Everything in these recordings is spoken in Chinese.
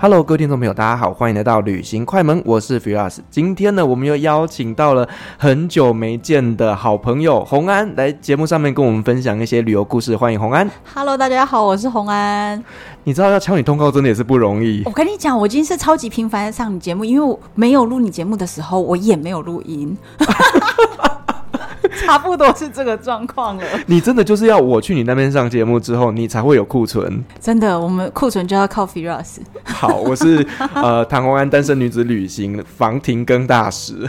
Hello，各位听众朋友，大家好，欢迎来到旅行快门，我是 Firas。今天呢，我们又邀请到了很久没见的好朋友洪安来节目上面跟我们分享一些旅游故事。欢迎洪安。Hello，大家好，我是洪安。你知道要敲你通告真的也是不容易。我跟你讲，我今天是超级频繁的上你节目，因为我没有录你节目的时候，我也没有录音。差不多是这个状况了。你真的就是要我去你那边上节目之后，你才会有库存。真的，我们库存就要靠 Firas。好，我是 呃唐红安单身女子旅行房停更大使。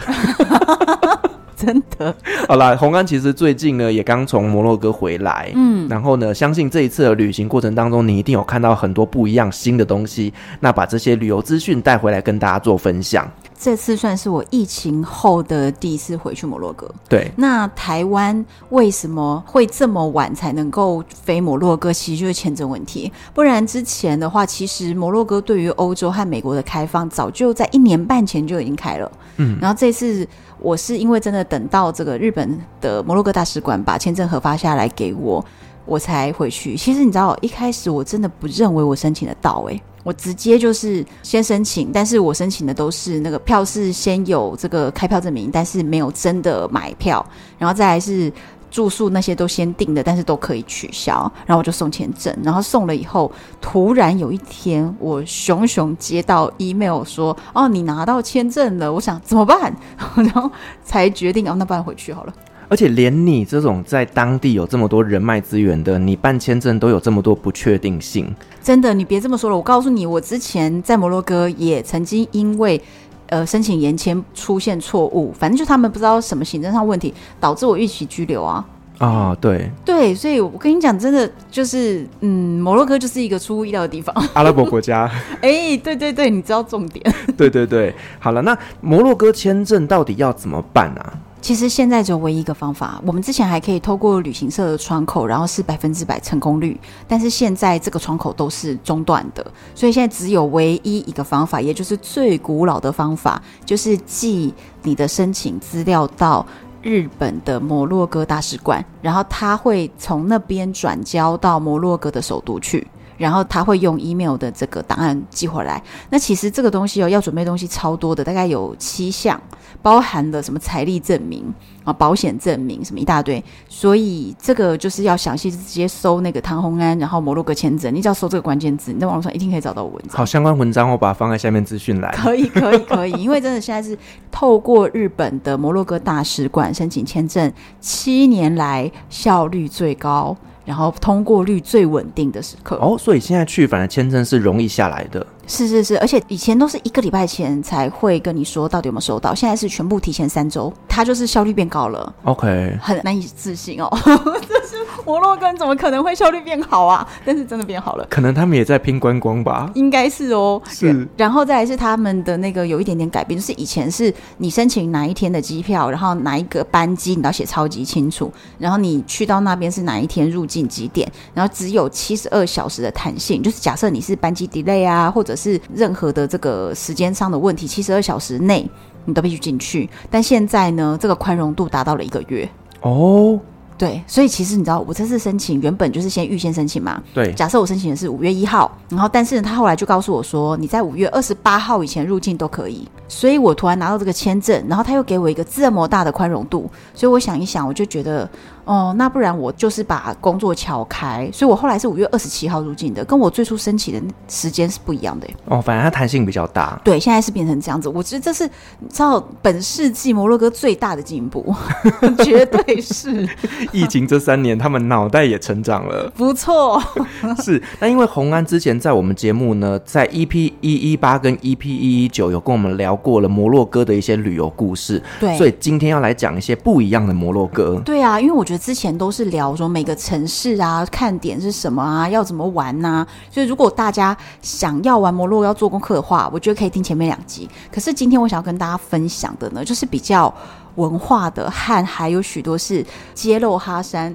真的。好啦，红安其实最近呢也刚从摩洛哥回来，嗯，然后呢，相信这一次的旅行过程当中，你一定有看到很多不一样新的东西。那把这些旅游资讯带回来跟大家做分享。这次算是我疫情后的第一次回去摩洛哥。对，那台湾为什么会这么晚才能够飞摩洛哥？其实就是签证问题。不然之前的话，其实摩洛哥对于欧洲和美国的开放，早就在一年半前就已经开了。嗯，然后这次我是因为真的等到这个日本的摩洛哥大使馆把签证核发下来给我，我才回去。其实你知道，一开始我真的不认为我申请得到，欸，诶。我直接就是先申请，但是我申请的都是那个票是先有这个开票证明，但是没有真的买票，然后再来是住宿那些都先订的，但是都可以取消，然后我就送签证，然后送了以后，突然有一天我熊熊接到 email 说，哦，你拿到签证了，我想怎么办？然后才决定哦，那不然回去好了。而且连你这种在当地有这么多人脉资源的，你办签证都有这么多不确定性。真的，你别这么说了。我告诉你，我之前在摩洛哥也曾经因为呃申请延签出现错误，反正就他们不知道什么行政上问题，导致我逾期拘留啊。啊，对对，所以我跟你讲，真的就是嗯，摩洛哥就是一个出乎意料的地方。阿拉伯国家。哎、欸，对对对，你知道重点。对对对，好了，那摩洛哥签证到底要怎么办啊？其实现在只有唯一一个方法，我们之前还可以透过旅行社的窗口，然后是百分之百成功率，但是现在这个窗口都是中断的，所以现在只有唯一一个方法，也就是最古老的方法，就是寄你的申请资料到日本的摩洛哥大使馆，然后他会从那边转交到摩洛哥的首都去。然后他会用 email 的这个档案寄回来。那其实这个东西哦，要准备东西超多的，大概有七项，包含了什么财力证明啊、保险证明什么一大堆。所以这个就是要详细直接搜那个唐红安，然后摩洛哥签证，你只要搜这个关键字，你在网络上一定可以找到文章。好，相关文章我把它放在下面资讯栏。可以，可以，可以，因为真的现在是透过日本的摩洛哥大使馆申请签证，七年来效率最高。然后通过率最稳定的时刻哦，所以现在去反而签证是容易下来的。是是是，而且以前都是一个礼拜前才会跟你说到底有没有收到，现在是全部提前三周，它就是效率变高了。OK，很难以置信哦，这是摩洛哥怎么可能会效率变好啊？但是真的变好了，可能他们也在拼观光吧？应该是哦，是。然后再来是他们的那个有一点点改变，就是以前是你申请哪一天的机票，然后哪一个班机，你都要写超级清楚，然后你去到那边是哪一天入境几点，然后只有七十二小时的弹性，就是假设你是班机 delay 啊，或者是任何的这个时间上的问题，七十二小时内你都必须进去。但现在呢，这个宽容度达到了一个月哦。对，所以其实你知道，我这次申请原本就是先预先申请嘛。对，假设我申请的是五月一号，然后但是呢，他后来就告诉我说，你在五月二十八号以前入境都可以。所以我突然拿到这个签证，然后他又给我一个这么大的宽容度，所以我想一想，我就觉得。哦，那不然我就是把工作撬开，所以我后来是五月二十七号入境的，跟我最初申请的时间是不一样的。哦，反正它弹性比较大。对，现在是变成这样子，我觉得这是你知道本世纪摩洛哥最大的进步，绝对是。疫情这三年，他们脑袋也成长了，不错。是，那因为红安之前在我们节目呢，在 EP 一一八跟 EP 一一九有跟我们聊过了摩洛哥的一些旅游故事，对，所以今天要来讲一些不一样的摩洛哥。对啊，因为我觉得之前都是聊说每个城市啊，看点是什么啊，要怎么玩呐、啊，所以如果大家想要玩摩洛要做功课的话，我觉得可以听前面两集。可是今天我想要跟大家分享的呢，就是比较。文化的和还有许多是揭露哈山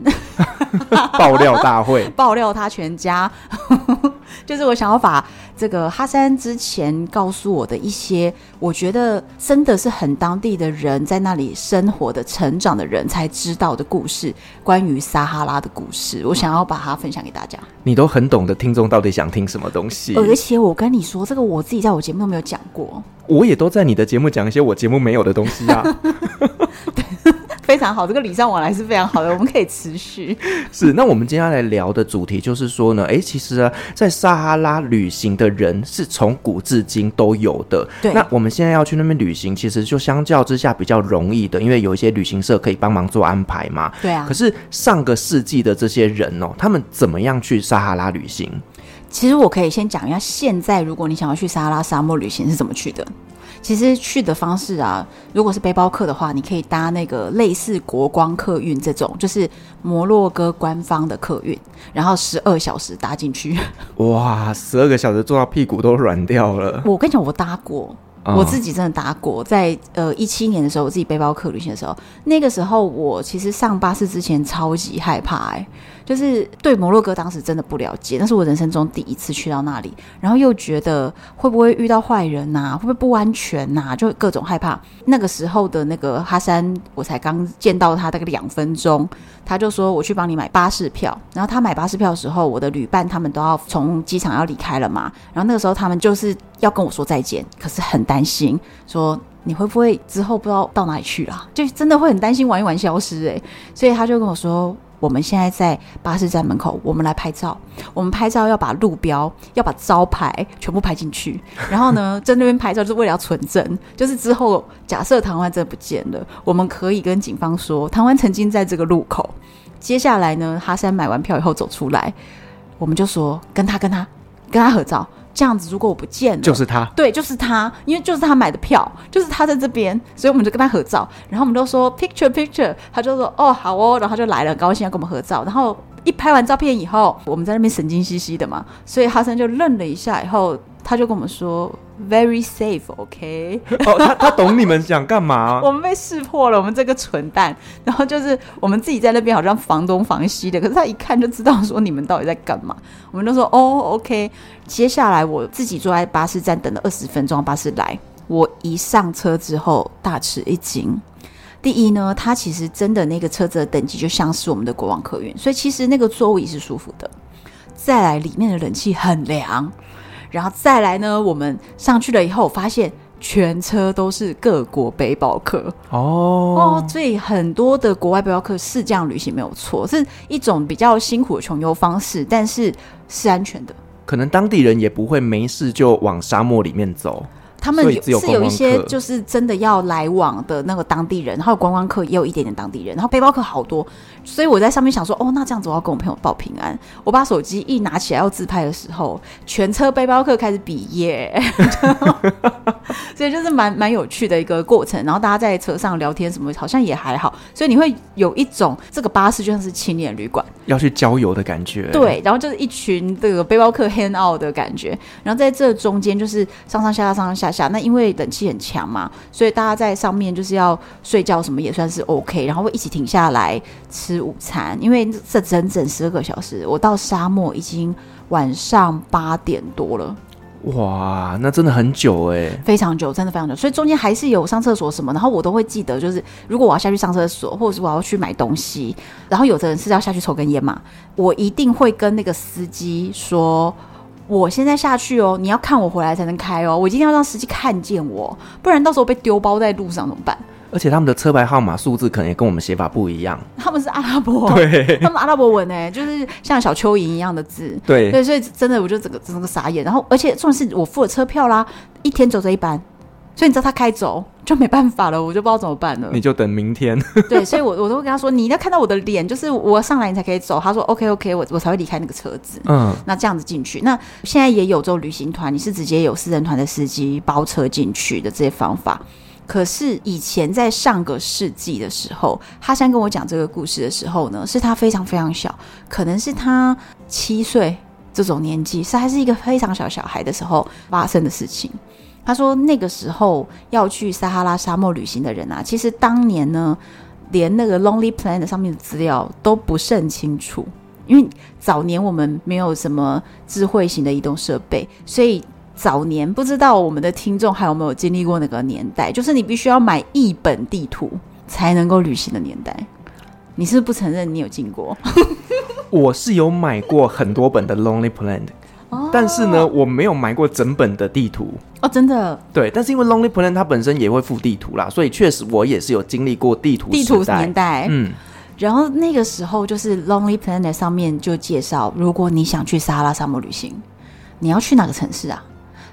爆料大会，爆料他全家，就是我想要把这个哈山之前告诉我的一些，我觉得真的是很当地的人在那里生活的、成长的人才知道的故事，关于撒哈拉的故事，我想要把它分享给大家。你都很懂得听众到底想听什么东西，而且我跟你说，这个我自己在我节目都没有讲过。我也都在你的节目讲一些我节目没有的东西啊，对，非常好，这个礼尚往来是非常好的，我们可以持续。是，那我们接下来聊的主题就是说呢，哎，其实啊，在撒哈拉旅行的人是从古至今都有的。对，那我们现在要去那边旅行，其实就相较之下比较容易的，因为有一些旅行社可以帮忙做安排嘛。对啊。可是上个世纪的这些人哦，他们怎么样去撒哈拉旅行？其实我可以先讲一下，现在如果你想要去撒哈拉沙漠旅行是怎么去的。其实去的方式啊，如果是背包客的话，你可以搭那个类似国光客运这种，就是摩洛哥官方的客运，然后十二小时搭进去。哇，十二个小时坐到屁股都软掉了。我跟你讲，我搭过。我自己真的搭过，在呃一七年的时候，我自己背包客旅行的时候，那个时候我其实上巴士之前超级害怕，欸，哎，就是对摩洛哥当时真的不了解，那是我人生中第一次去到那里，然后又觉得会不会遇到坏人呐，会不会不安全呐，就各种害怕。那个时候的那个哈山，我才刚见到他大概两分钟，他就说我去帮你买巴士票，然后他买巴士票的时候，我的旅伴他们都要从机场要离开了嘛，然后那个时候他们就是。要跟我说再见，可是很担心，说你会不会之后不知道到哪里去了，就真的会很担心玩一玩消失哎，所以他就跟我说，我们现在在巴士站门口，我们来拍照，我们拍照要把路标、要把招牌全部拍进去，然后呢，在那边拍照就是为了要存证，就是之后假设唐湾真的不见了，我们可以跟警方说，唐湾曾经在这个路口，接下来呢，哈山买完票以后走出来，我们就说跟他跟他跟他合照。这样子，如果我不见了，就是他，对，就是他，因为就是他买的票，就是他在这边，所以我们就跟他合照，然后我们都说 picture picture，他就说哦好哦，然后他就来了，高兴要跟我们合照，然后一拍完照片以后，我们在那边神经兮兮的嘛，所以哈森就愣了一下，以后他就跟我们说。Very safe，OK？、Okay? 哦，他他懂你们想干嘛？我们被识破了，我们这个蠢蛋。然后就是我们自己在那边好像防东防西的，可是他一看就知道说你们到底在干嘛。我们都说哦，OK。接下来我自己坐在巴士站等了二十分钟，巴士来。我一上车之后大吃一惊。第一呢，它其实真的那个车子的等级就像是我们的国王客运，所以其实那个座位是舒服的。再来，里面的冷气很凉。然后再来呢，我们上去了以后，发现全车都是各国背包客哦哦，所以很多的国外背包客是这样旅行没有错，是一种比较辛苦的穷游方式，但是是安全的。可能当地人也不会没事就往沙漠里面走。他们是有一些就是真的要来往的那个当地人，然后观光客也有一点点当地人，然后背包客好多，所以我在上面想说，哦，那这样子我要跟我朋友报平安。我把手机一拿起来要自拍的时候，全车背包客开始比耶，所以就是蛮蛮有趣的一个过程。然后大家在车上聊天什么，好像也还好，所以你会有一种这个巴士就像是青年旅馆，要去郊游的感觉。对，然后就是一群这个背包客 hang out 的感觉，然后在这中间就是上上下下上上下下。那因为冷气很强嘛，所以大家在上面就是要睡觉，什么也算是 OK，然后会一起停下来吃午餐。因为这整整十二个小时，我到沙漠已经晚上八点多了。哇，那真的很久哎，非常久，真的非常久。所以中间还是有上厕所什么，然后我都会记得，就是如果我要下去上厕所，或者是我要去买东西，然后有的人是要下去抽根烟嘛，我一定会跟那个司机说。我现在下去哦，你要看我回来才能开哦。我一定要让司机看见我，不然到时候被丢包在路上怎么办？而且他们的车牌号码数字可能也跟我们写法不一样。他们是阿拉伯，对，他们阿拉伯文呢，就是像小蚯蚓一样的字。对对，所以真的，我就整个整个傻眼。然后，而且重点是我付了车票啦，一天走这一班，所以你知道他开走就没办法了，我就不知道怎么办了。你就等明天。对，所以我我都会跟他说，你要看到我的脸，就是我上来你才可以走。他说 OK OK，我我才会离开那个车子。嗯，那这样子进去，那现在也有这种旅行团，你是直接有私人团的司机包车进去的这些方法。可是以前在上个世纪的时候，哈山跟我讲这个故事的时候呢，是他非常非常小，可能是他七岁这种年纪，是还是一个非常小小孩的时候发生的事情。他说那个时候要去撒哈拉沙漠旅行的人啊，其实当年呢，连那个 Lonely Planet 上面的资料都不甚清楚，因为早年我们没有什么智慧型的移动设备，所以。早年不知道我们的听众还有没有经历过那个年代，就是你必须要买一本地图才能够旅行的年代。你是不是不承认你有进过？我是有买过很多本的 Lonely Planet，哦，但是呢，我没有买过整本的地图。哦，真的？对，但是因为 Lonely Planet 它本身也会附地图啦，所以确实我也是有经历过地图地图年代。嗯，然后那个时候就是 Lonely Planet 上面就介绍，如果你想去撒哈拉沙漠旅行，你要去哪个城市啊？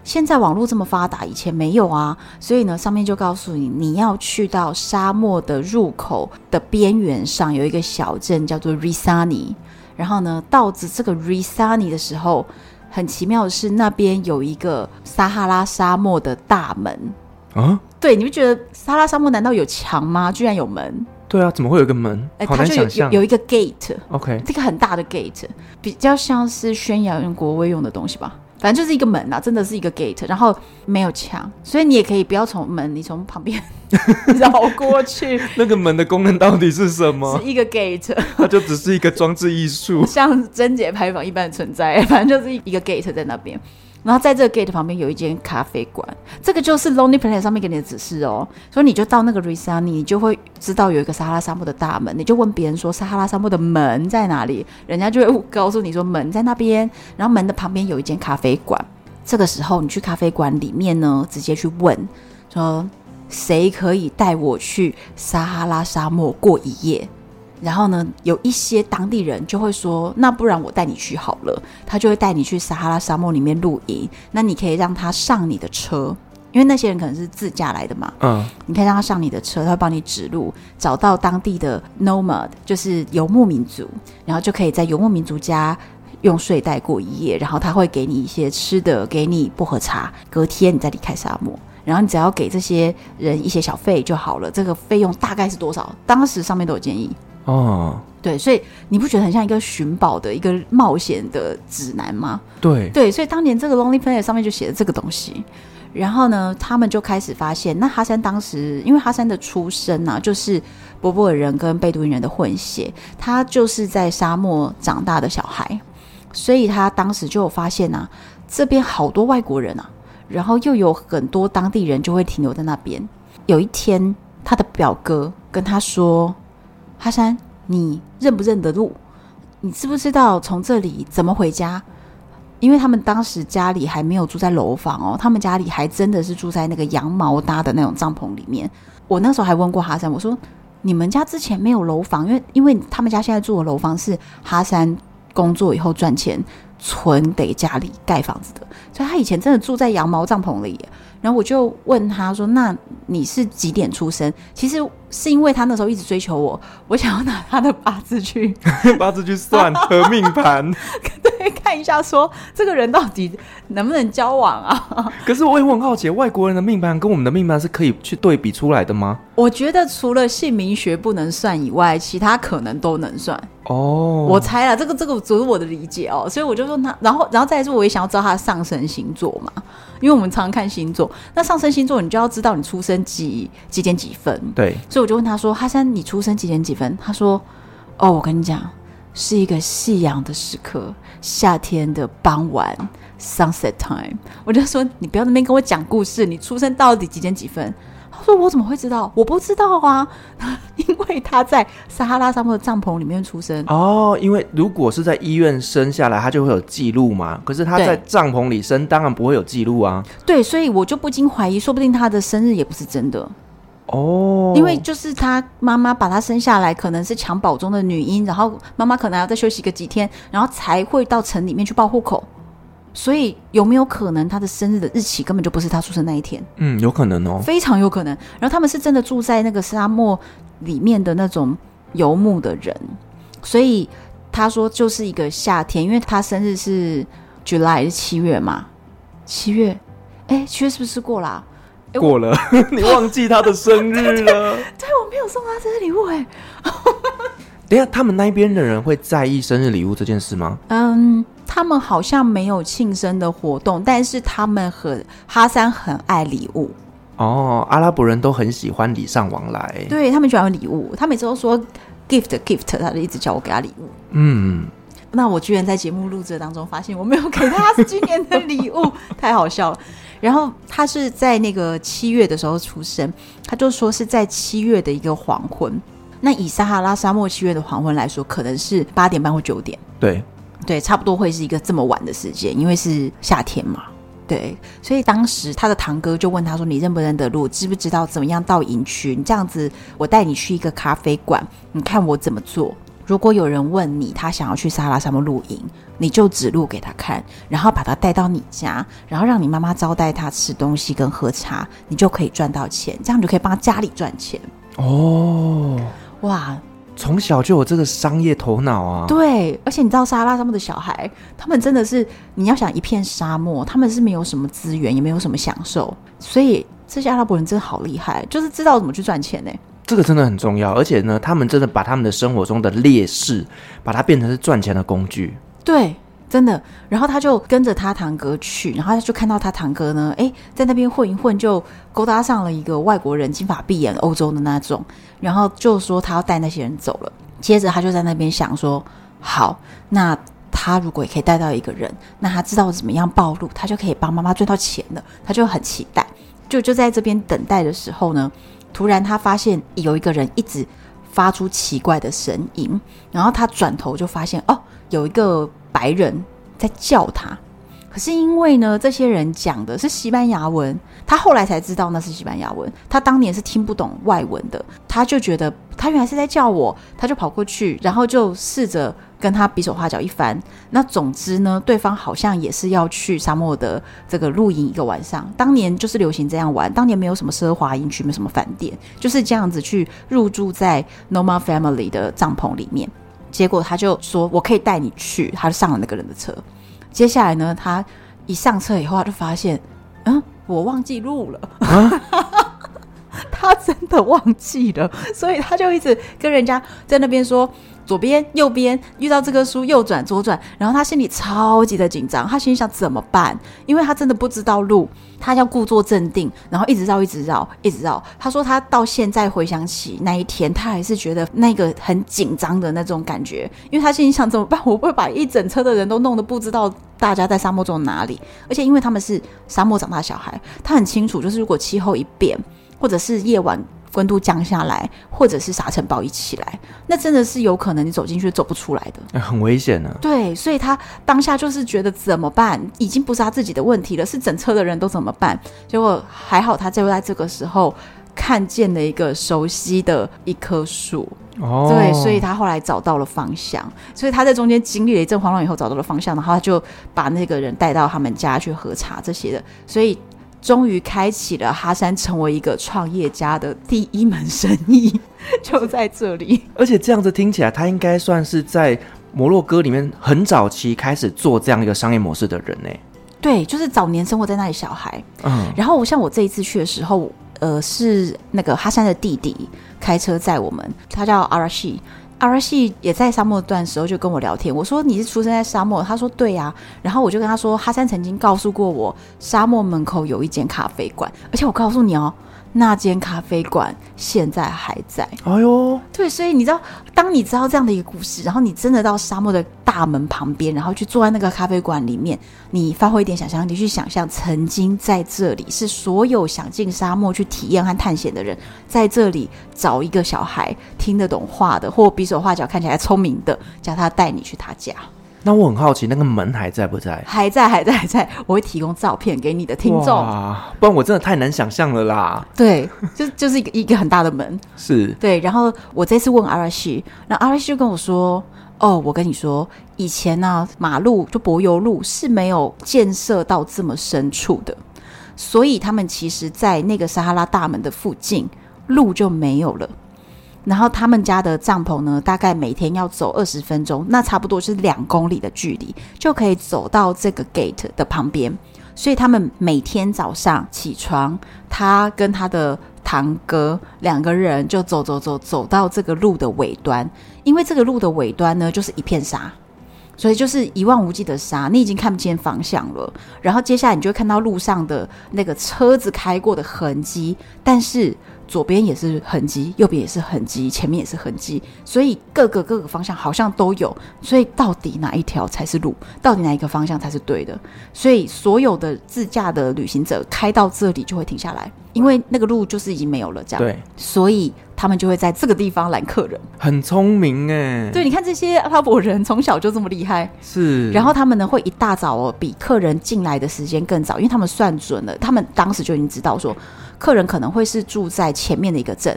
现在网络这么发达，以前没有啊，所以呢，上面就告诉你，你要去到沙漠的入口的边缘上有一个小镇叫做 Risani，然后呢，到这这个 Risani 的时候，很奇妙的是那边有一个撒哈拉沙漠的大门啊，对，你们觉得撒哈拉沙漠难道有墙吗？居然有门？对啊，怎么会有个门？哎，它就有有，有一个 gate，OK，这个很大的 gate，比较像是宣扬国威用的东西吧。反正就是一个门啊，真的是一个 gate，然后没有墙，所以你也可以不要从门，你从旁边 绕过去。那个门的功能到底是什么？是一个 gate，它就只是一个装置艺术，像贞节牌坊一般的存在。反正就是一个 gate 在那边。然后在这个 gate 旁边有一间咖啡馆，这个就是 Lonely Planet 上面给你的指示哦。所以你就到那个 Risani，你就会知道有一个撒哈拉沙漠的大门，你就问别人说撒哈拉沙漠的门在哪里，人家就会告诉你说门在那边。然后门的旁边有一间咖啡馆，这个时候你去咖啡馆里面呢，直接去问说谁可以带我去撒哈拉沙漠过一夜。然后呢，有一些当地人就会说：“那不然我带你去好了。”他就会带你去撒哈拉沙漠里面露营。那你可以让他上你的车，因为那些人可能是自驾来的嘛。嗯，你可以让他上你的车，他会帮你指路，找到当地的 nomad，就是游牧民族，然后就可以在游牧民族家用睡袋过一夜。然后他会给你一些吃的，给你薄荷茶。隔天你再离开沙漠，然后你只要给这些人一些小费就好了。这个费用大概是多少？当时上面都有建议。哦，对，所以你不觉得很像一个寻宝的一个冒险的指南吗？对，对，所以当年这个 Lonely Planet 上面就写了这个东西，然后呢，他们就开始发现，那哈山当时因为哈山的出身啊，就是柏柏尔人跟贝都因人的混血，他就是在沙漠长大的小孩，所以他当时就有发现啊，这边好多外国人啊，然后又有很多当地人就会停留在那边。有一天，他的表哥跟他说。哈山，你认不认得路？你知不知道从这里怎么回家？因为他们当时家里还没有住在楼房哦，他们家里还真的是住在那个羊毛搭的那种帐篷里面。我那时候还问过哈山，我说：“你们家之前没有楼房？因为因为他们家现在住的楼房是哈山工作以后赚钱存给家里盖房子的，所以他以前真的住在羊毛帐篷里。”然后我就问他说：“那你是几点出生？”其实是因为他那时候一直追求我，我想要拿他的八字去 八字去算 和命盘，对，看一下说这个人到底能不能交往啊？可是我也很好奇，外国人的命盘跟我们的命盘是可以去对比出来的吗？我觉得除了姓名学不能算以外，其他可能都能算。哦，我猜了，这个这个只是我的理解哦，所以我就说他，然后然后再来说，我也想要知道他的上升星座嘛，因为我们常常看星座，那上升星座你就要知道你出生几几点几分，对，所以我就问他说，哈山，你出生几点几分？他说，哦，我跟你讲，是一个夕阳的时刻，夏天的傍晚，sunset time。我就说，你不要那边跟我讲故事，你出生到底几点几分？他说：“我怎么会知道？我不知道啊，因为他在撒哈拉沙漠的帐篷里面出生。哦，因为如果是在医院生下来，他就会有记录嘛。可是他在帐篷里生，当然不会有记录啊。对，所以我就不禁怀疑，说不定他的生日也不是真的。哦，因为就是他妈妈把他生下来，可能是襁褓中的女婴，然后妈妈可能要再休息个几天，然后才会到城里面去报户口。所以有没有可能他的生日的日期根本就不是他出生那一天？嗯，有可能哦，非常有可能。然后他们是真的住在那个沙漠里面的那种游牧的人，所以他说就是一个夏天，因为他生日是 July 是七月嘛，七月，哎，七月是不是过啦啊？过了，你忘记他的生日了？对，对，对，我没有送他生日礼物哎。等一下，他们那边的人会在意生日礼物这件事吗？嗯。他们好像没有庆生的活动，但是他们很哈三很爱礼物哦。阿拉伯人都很喜欢礼尚往来，对，他们喜欢礼物。他每次都说 gift gift，他就一直叫我给他礼物。嗯，那我居然在节目录制当中发现我没有给他今年的礼物，太好笑了。然后他是在那个七月的时候出生，他就说是在七月的一个黄昏。那以撒哈拉沙漠七月的黄昏来说，可能是八点半或九点。对。对，差不多会是一个这么晚的时间，因为是夏天嘛。对，所以当时他的堂哥就问他说：“你认不认得路？知不知道怎么样到营区？你这样子，我带你去一个咖啡馆，你看我怎么做。如果有人问你，他想要去沙拉沙漠露营，你就指路给他看，然后把他带到你家，然后让你妈妈招待他吃东西跟喝茶，你就可以赚到钱，这样你就可以帮他家里赚钱。”哦，哇！从小就有这个商业头脑啊！对，而且你知道沙拉沙漠的小孩，他们真的是你要想一片沙漠，他们是没有什么资源，也没有什么享受，所以这些阿拉伯人真的好厉害，就是知道怎么去赚钱呢。这个真的很重要，而且呢，他们真的把他们的生活中的劣势，把它变成是赚钱的工具。对。真的，然后他就跟着他堂哥去，然后他就看到他堂哥呢，诶，在那边混一混，就勾搭上了一个外国人，金发碧眼，欧洲的那种，然后就说他要带那些人走了。接着他就在那边想说，好，那他如果也可以带到一个人，那他知道怎么样暴露，他就可以帮妈妈赚到钱了。他就很期待，就就在这边等待的时候呢，突然他发现有一个人一直发出奇怪的声音，然后他转头就发现，哦，有一个。白人在叫他，可是因为呢，这些人讲的是西班牙文，他后来才知道那是西班牙文。他当年是听不懂外文的，他就觉得他原来是在叫我，他就跑过去，然后就试着跟他比手画脚一番。那总之呢，对方好像也是要去沙漠的这个露营一个晚上。当年就是流行这样玩，当年没有什么奢华营区，没什么饭店，就是这样子去入住在 Nomad Family 的帐篷里面。结果他就说：“我可以带你去。”他就上了那个人的车。接下来呢，他一上车以后，他就发现，嗯，我忘记路了。啊、他真的忘记了，所以他就一直跟人家在那边说。左边、右边，遇到这棵树，右转、左转，然后他心里超级的紧张，他心里想怎么办？因为他真的不知道路，他要故作镇定，然后一直绕，一直绕，一直绕。他说他到现在回想起那一天，他还是觉得那个很紧张的那种感觉，因为他心里想怎么办？我会把一整车的人都弄得不知道大家在沙漠中哪里，而且因为他们是沙漠长大的小孩，他很清楚，就是如果气候一变，或者是夜晚。温度降下来，或者是沙尘暴一起来，那真的是有可能你走进去走不出来的，很危险呢、啊。对，所以他当下就是觉得怎么办？已经不是他自己的问题了，是整车的人都怎么办？结果还好，他就在这个时候看见了一个熟悉的一棵树。哦，对，所以他后来找到了方向。所以他在中间经历了一阵慌乱以后，找到了方向，然后他就把那个人带到他们家去喝茶这些的。所以。终于开启了哈山成为一个创业家的第一门生意，就在这里。而且这样子听起来，他应该算是在摩洛哥里面很早期开始做这样一个商业模式的人呢。对，就是早年生活在那里小孩。嗯，然后像我这一次去的时候，呃，是那个哈山的弟弟开车载我们，他叫阿拉西。儿戏也在沙漠段时候就跟我聊天，我说你是出生在沙漠，他说对呀、然后我就跟他说，哈山曾经告诉过我，沙漠门口有一间咖啡馆，而且我告诉你哦。那间咖啡馆现在还在。哎呦，对，所以你知道，当你知道这样的一个故事，然后你真的到沙漠的大门旁边，然后去坐在那个咖啡馆里面，你发挥一点想象力去想象，曾经在这里是所有想进沙漠去体验和探险的人，在这里找一个小孩听得懂话的，或比手画脚看起来聪明的，叫他带你去他家。那我很好奇，那个门还在不在？还在，还在，还在。我会提供照片给你的听众，不然我真的太难想象了啦。对，就就是一个一个很大的门，是对。然后我这次问阿拉西，那阿拉西就跟我说：“哦，我跟你说，以前呢、啊，马路就柏油路是没有建设到这么深处的，所以他们其实在那个撒哈拉大门的附近，路就没有了。”然后他们家的帐篷呢，大概每天要走二十分钟，那差不多是两公里的距离，就可以走到这个 gate 的旁边。所以他们每天早上起床，他跟他的堂哥两个人就走走走走到这个路的尾端，因为这个路的尾端呢，就是一片沙，所以就是一望无际的沙，你已经看不见方向了。然后接下来你就会看到路上的那个车子开过的痕迹，但是。左边也是痕迹，右边也是痕迹，前面也是痕迹，所以各个各个方向好像都有。所以到底哪一条才是路？到底哪一个方向才是对的？所以所有的自驾的旅行者开到这里就会停下来，因为那个路就是已经没有了。这样，对，所以他们就会在这个地方揽客人。很聪明哎，对，你看这些阿拉伯人从小就这么厉害，是。然后他们呢会一大早哦，比客人进来的时间更早，因为他们算准了，他们当时就已经知道说。客人可能会是住在前面的一个镇，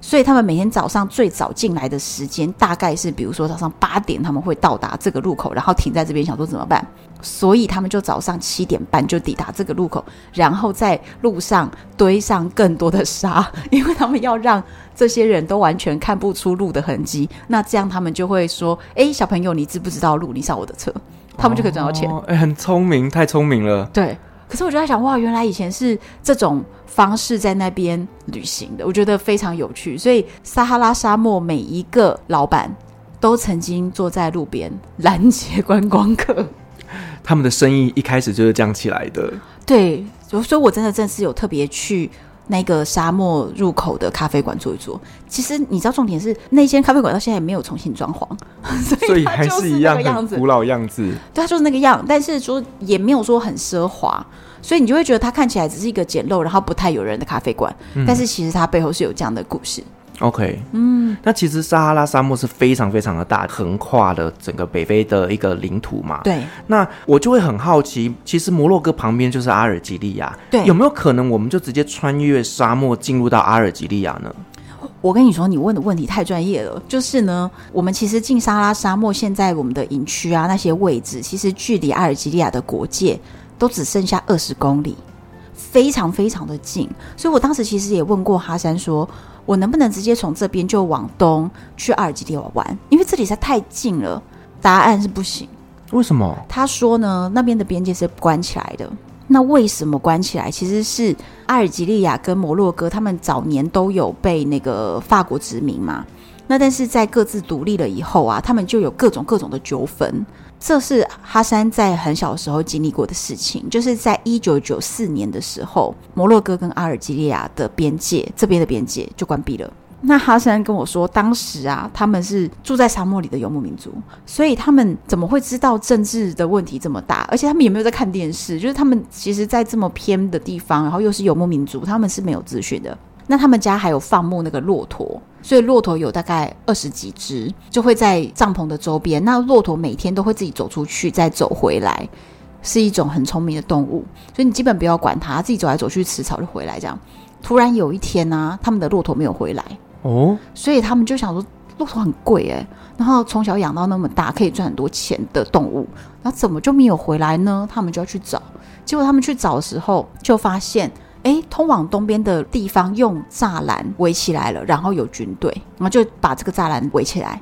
所以他们每天早上最早进来的时间大概是，比如说早上八点他们会到达这个路口，然后停在这边想说怎么办，所以他们就早上七点半就抵达这个路口，然后在路上堆上更多的沙，因为他们要让这些人都完全看不出路的痕迹，那这样他们就会说：“哎，小朋友，你知不知道路？你上我的车。”他们就可以赚到钱。哎，很聪明，太聪明了。对。可是我就在想，哇，原来以前是这种方式在那边旅行的，我觉得非常有趣。所以撒哈拉沙漠每一个老板都曾经坐在路边拦截观光客，他们的生意一开始就是这样起来的。对，所以我真的正是有特别去那个沙漠入口的咖啡馆坐一坐。其实你知道，重点是那间咖啡馆到现在也没有重新装潢，所以还是一样样子，古老样子。对，它就是那个样，但是说也没有说很奢华。所以你就会觉得它看起来只是一个简陋，然后不太有人的咖啡馆，嗯、但是其实它背后是有这样的故事。OK，嗯，那其实撒哈拉沙漠是非常非常的大，横跨了整个北非的一个领土嘛。对。那我就会很好奇，其实摩洛哥旁边就是阿尔及利亚，对，有没有可能我们就直接穿越沙漠进入到阿尔及利亚呢？我跟你说，你问的问题太专业了。就是呢，我们其实进撒哈拉沙漠，现在我们的营区啊那些位置，其实距离阿尔及利亚的国界。都只剩下二十公里，非常非常的近，所以我当时其实也问过哈山说，说我能不能直接从这边就往东去阿尔及利亚玩，因为这里实在太近了。答案是不行。为什么？他说呢，那边的边界是关起来的。那为什么关起来？其实是阿尔及利亚跟摩洛哥他们早年都有被那个法国殖民嘛，那但是在各自独立了以后啊，他们就有各种各种的纠纷。这是哈山在很小的时候经历过的事情，就是在一九九四年的时候，摩洛哥跟阿尔及利亚的边界这边的边界就关闭了。那哈山跟我说，当时啊，他们是住在沙漠里的游牧民族，所以他们怎么会知道政治的问题这么大？而且他们也没有在看电视，就是他们其实，在这么偏的地方，然后又是游牧民族，他们是没有资讯的。那他们家还有放牧那个骆驼，所以骆驼有大概二十几只，就会在帐篷的周边。那骆驼每天都会自己走出去，再走回来，是一种很聪明的动物。所以你基本不要管它，自己走来走去吃草就回来。这样，突然有一天呢、啊，他们的骆驼没有回来哦，所以他们就想说，骆驼很贵诶。然后从小养到那么大，可以赚很多钱的动物，然后怎么就没有回来呢？他们就要去找，结果他们去找的时候，就发现。哎，通往东边的地方用栅栏围起来了，然后有军队，然后就把这个栅栏围起来。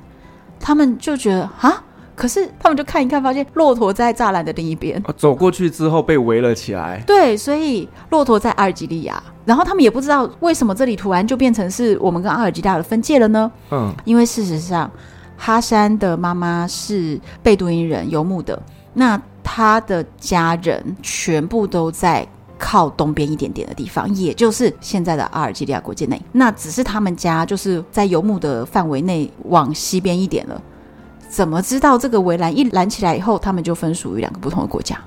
他们就觉得啊，可是他们就看一看，发现骆驼在栅栏的另一边。走过去之后被围了起来。对，所以骆驼在阿尔及利亚，然后他们也不知道为什么这里突然就变成是我们跟阿尔及利亚的分界了呢？嗯，因为事实上，哈山的妈妈是贝都因人，游牧的，那他的家人全部都在。靠东边一点点的地方，也就是现在的阿尔及利亚国界内，那只是他们家就是在游牧的范围内往西边一点了。怎么知道这个围栏一拦起来以后，他们就分属于两个不同的国家？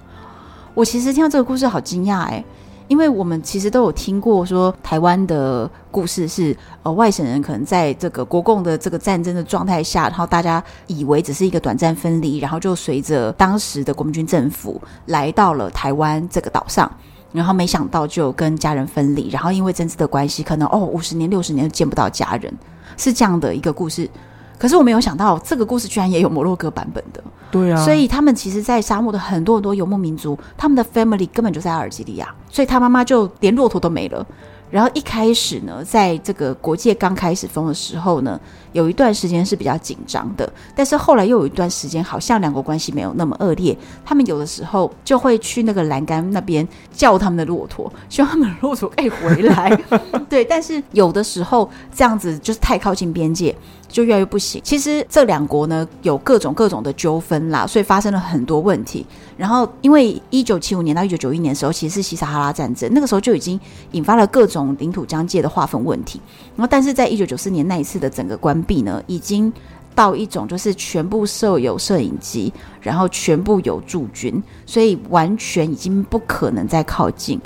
我其实听到这个故事好惊讶诶，因为我们其实都有听过说台湾的故事是，呃，外省人可能在这个国共的这个战争的状态下，然后大家以为只是一个短暂分离，然后就随着当时的国民军政府来到了台湾这个岛上，然后没想到就跟家人分离，然后因为政治的关系，可能哦五十年六十年都见不到家人，是这样的一个故事。可是我没有想到，这个故事居然也有摩洛哥版本的。对啊，所以他们其实，在沙漠的很多很多游牧民族，他们的 family 根本就在阿尔及利亚，所以他妈妈就连骆驼都没了。然后一开始呢，在这个国界刚开始封的时候呢，有一段时间是比较紧张的，但是后来又有一段时间，好像两国关系没有那么恶劣。他们有的时候就会去那个栏杆那边叫他们的骆驼，希望他们的骆驼可以回来。对，但是有的时候这样子就是太靠近边界。就越来越不行。其实这两国呢，有各种各种的纠纷啦，所以发生了很多问题。然后因为一九七五年到一九九一年的时候，其实是西撒哈拉战争，那个时候就已经引发了各种领土疆界的划分问题。然后但是在一九九四年那一次的整个关闭呢，已经到一种就是全部设有摄影机，然后全部有驻军，所以完全已经不可能再靠近。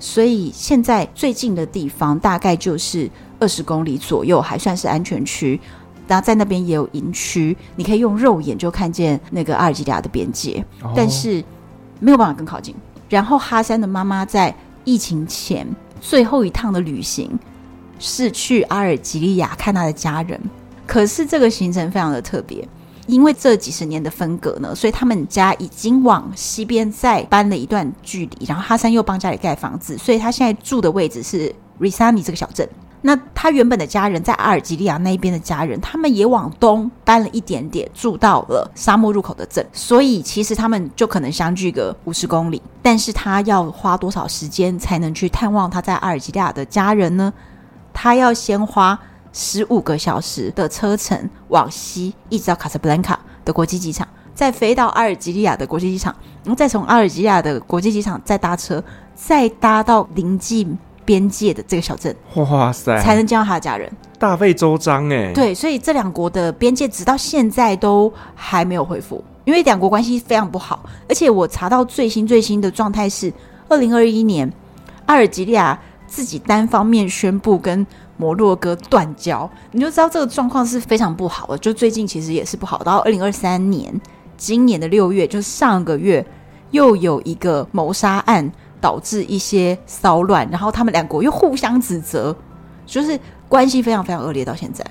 所以现在最近的地方大概就是二十公里左右，还算是安全区。然后在那边也有营区，你可以用肉眼就看见那个阿尔及利亚的边界，哦、但是没有办法更靠近。然后哈山的妈妈在疫情前最后一趟的旅行是去阿尔及利亚看他的家人，可是这个行程非常的特别，因为这几十年的分隔呢，所以他们家已经往西边再搬了一段距离，然后哈珊又帮家里盖房子，所以他现在住的位置是 Risani 这个小镇。那他原本的家人在阿尔及利亚那边的家人，他们也往东搬了一点点，住到了沙漠入口的镇，所以其实他们就可能相距个五十公里。但是他要花多少时间才能去探望他在阿尔及利亚的家人呢？他要先花十五个小时的车程往西，一直到卡萨布兰卡的国际机场，再飞到阿尔及利亚的国际机场，然后再从阿尔及利亚的国际机场再搭车，再搭到临近。边界的这个小镇，哇塞，才能见到他的家人，大费周章哎。对，所以这两国的边界直到现在都还没有恢复，因为两国关系非常不好。而且我查到最新最新的状态是，二零二一年，阿尔及利亚自己单方面宣布跟摩洛哥断交，你就知道这个状况是非常不好的。就最近其实也是不好。到二零二三年，今年的六月，就是上个月，又有一个谋杀案。导致一些骚乱，然后他们两国又互相指责，就是关系非常非常恶劣到现在。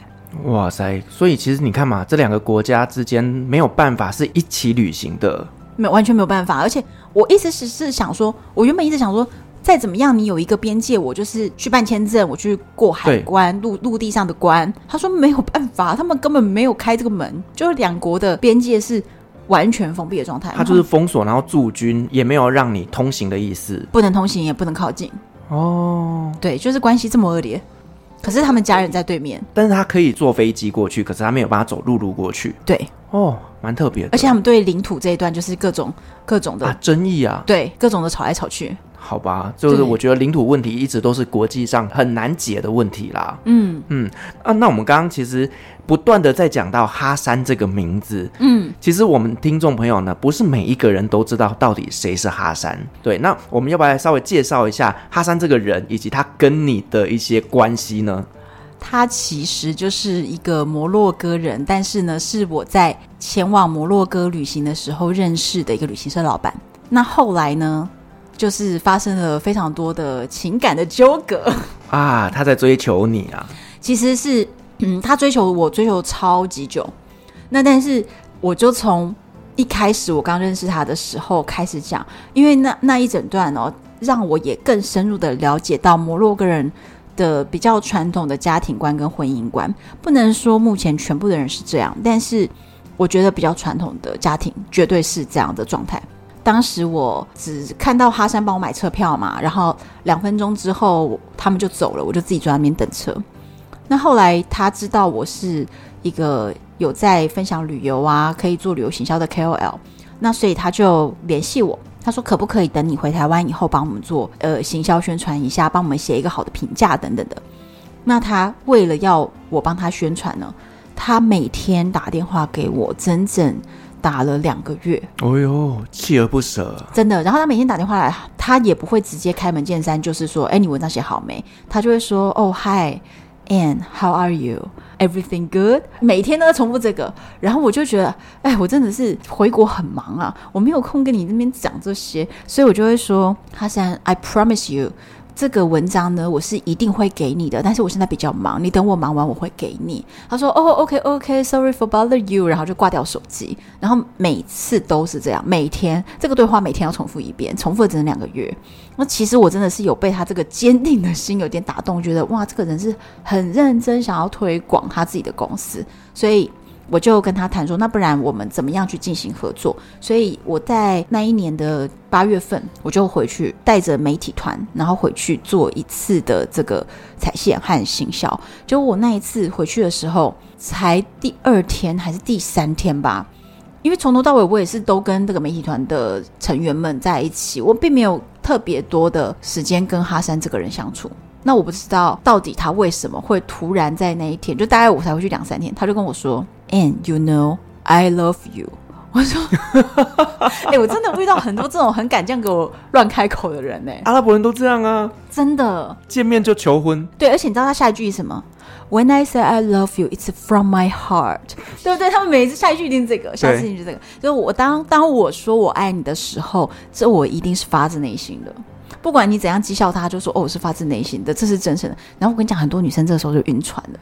哇塞！所以其实你看嘛，这两个国家之间没有办法是一起旅行的，没有完全没有办法。而且我一直是是想说，我原本一直想说，再怎么样，你有一个边界，我就是去办签证，我去过海关，陆陆地上的关。他说没有办法，他们根本没有开这个门，就是两国的边界是。完全封闭的状态，它就是封锁，然后驻军也没有让你通行的意思，不能通行，也不能靠近。哦，对，就是关系这么恶劣。可是他们家人在对面，但是他可以坐飞机过去，可是他没有办法走陆路过去。对，哦，蛮特别的。而且他们对领土这一段就是各种各种的啊争议啊，对，各种的吵来吵去。好吧，就是我觉得领土问题一直都是国际上很难解的问题啦。嗯嗯啊，那我们刚刚其实不断的在讲到哈山这个名字。嗯，其实我们听众朋友呢，不是每一个人都知道到底谁是哈山。对，那我们要不要来稍微介绍一下哈山这个人，以及他跟你的一些关系呢？他其实就是一个摩洛哥人，但是呢，是我在前往摩洛哥旅行的时候认识的一个旅行社老板。那后来呢？就是发生了非常多的情感的纠葛 啊！他在追求你啊？其实是，嗯，他追求我，追求超级久。那但是，我就从一开始我刚认识他的时候开始讲，因为那那一整段哦，让我也更深入的了解到摩洛哥人的比较传统的家庭观跟婚姻观。不能说目前全部的人是这样，但是我觉得比较传统的家庭绝对是这样的状态。当时我只看到哈山帮我买车票嘛，然后两分钟之后他们就走了，我就自己坐在那边等车。那后来他知道我是一个有在分享旅游啊，可以做旅游行销的 KOL，那所以他就联系我，他说可不可以等你回台湾以后帮我们做呃行销宣传一下，帮我们写一个好的评价等等的。那他为了要我帮他宣传呢，他每天打电话给我，整整。打了两个月，哦呦，锲而不舍，真的。然后他每天打电话来，他也不会直接开门见山，就是说，哎，你文章写好没？他就会说，哦，Hi，Anne，How are you？Everything good？每天都在重复这个，然后我就觉得，哎，我真的是回国很忙啊，我没有空跟你那边讲这些，所以我就会说，哈山，I promise you。这个文章呢，我是一定会给你的，但是我现在比较忙，你等我忙完我会给你。他说：“哦，OK，OK，Sorry for bother you。”然后就挂掉手机。然后每次都是这样，每天这个对话每天要重复一遍，重复了整整两个月。那其实我真的是有被他这个坚定的心有点打动，觉得哇，这个人是很认真想要推广他自己的公司，所以。我就跟他谈说，那不然我们怎么样去进行合作？所以我在那一年的八月份，我就回去带着媒体团，然后回去做一次的这个踩线和行销。就我那一次回去的时候，才第二天还是第三天吧，因为从头到尾我也是都跟这个媒体团的成员们在一起，我并没有特别多的时间跟哈山这个人相处。那我不知道到底他为什么会突然在那一天，就大概我才回去两三天，他就跟我说，And you know I love you。我说，哎、欸，我真的遇到很多这种很敢这样给我乱开口的人呢、欸。阿拉伯人都这样啊，真的，见面就求婚。对，而且你知道他下一句是什么？When I say I love you, it's from my heart。对不对？他们每一次下一句一定是这个，下一次一定是这个。就是我当当我说我爱你的时候，这我一定是发自内心的。不管你怎样讥笑他，就说哦，我是发自内心的，这是真诚的。然后我跟你讲，很多女生这个时候就晕船了，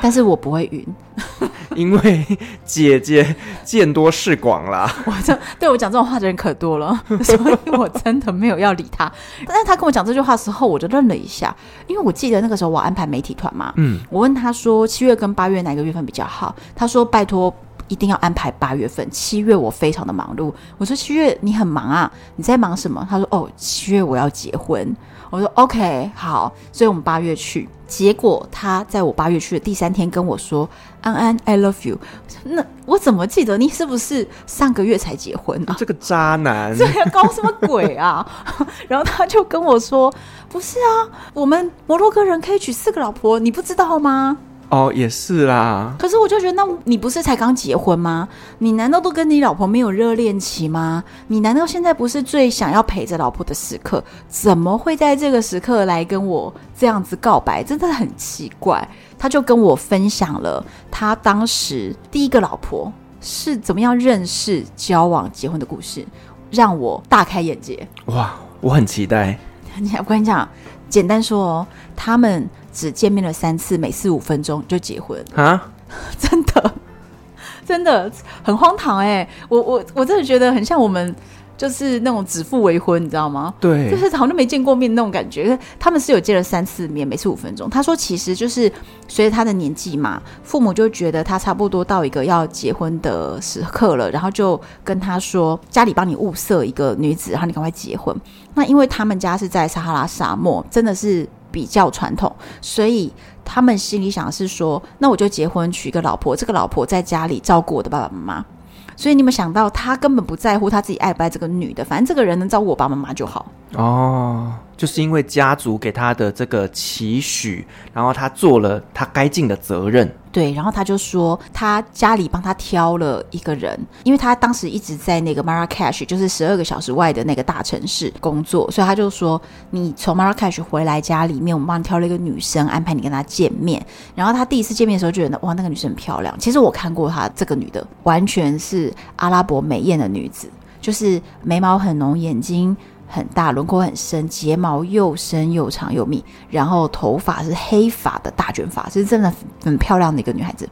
但是我不会晕，因为姐姐见多识广啦。我这对我讲这种话的人可多了，所以我真的没有要理他。但是他跟我讲这句话的时候，我就愣了一下，因为我记得那个时候我安排媒体团嘛，嗯，我问他说七月跟八月哪个月份比较好，他说拜托。一定要安排八月份，七月我非常的忙碌。我说七月你很忙啊，你在忙什么？他说哦，七月我要结婚。我说 OK 好，所以我们八月去。结果他在我八月去的第三天跟我说：“安安，I love you。”那我怎么记得你是不是上个月才结婚啊？这个渣男，这要搞什么鬼啊？然后他就跟我说：“不是啊，我们摩洛哥人可以娶四个老婆，你不知道吗？”哦，也是啦。可是我就觉得，那你不是才刚结婚吗？你难道都跟你老婆没有热恋期吗？你难道现在不是最想要陪着老婆的时刻？怎么会在这个时刻来跟我这样子告白？真的很奇怪。他就跟我分享了他当时第一个老婆是怎么样认识、交往、结婚的故事，让我大开眼界。哇，我很期待。我跟你讲，简单说哦，他们。只见面了三次，每次五分钟就结婚啊！真的，真的很荒唐哎、欸！我我我真的觉得很像我们就是那种指腹为婚，你知道吗？对，就是好像没见过面那种感觉。他们是有见了三次面，每次五分钟。他说，其实就是随着他的年纪嘛，父母就觉得他差不多到一个要结婚的时刻了，然后就跟他说，家里帮你物色一个女子，然后你赶快结婚。那因为他们家是在撒哈拉沙漠，真的是。比较传统，所以他们心里想的是说，那我就结婚娶一个老婆，这个老婆在家里照顾我的爸爸妈妈。所以你们想到，他根本不在乎他自己爱不爱这个女的，反正这个人能照顾我爸爸妈妈就好。哦，就是因为家族给他的这个期许，然后他做了他该尽的责任。对，然后他就说他家里帮他挑了一个人，因为他当时一直在那个 Marrakesh，就是十二个小时外的那个大城市工作，所以他就说你从 Marrakesh 回来家里面，我们帮你挑了一个女生，安排你跟她见面。然后他第一次见面的时候就，觉得哇，那个女生很漂亮。其实我看过她这个女的，完全是阿拉伯美艳的女子，就是眉毛很浓，眼睛。很大，轮廓很深，睫毛又深又长又密，然后头发是黑发的大卷发，是真的很漂亮的一个女孩子。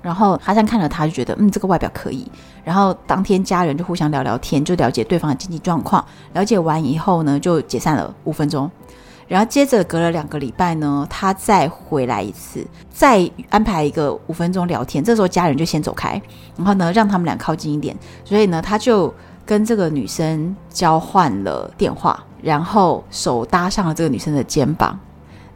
然后哈山看了她就觉得，嗯，这个外表可以。然后当天家人就互相聊聊天，就了解对方的经济状况。了解完以后呢，就解散了五分钟。然后接着隔了两个礼拜呢，他再回来一次，再安排一个五分钟聊天。这时候家人就先走开，然后呢，让他们俩靠近一点。所以呢，他就。跟这个女生交换了电话，然后手搭上了这个女生的肩膀，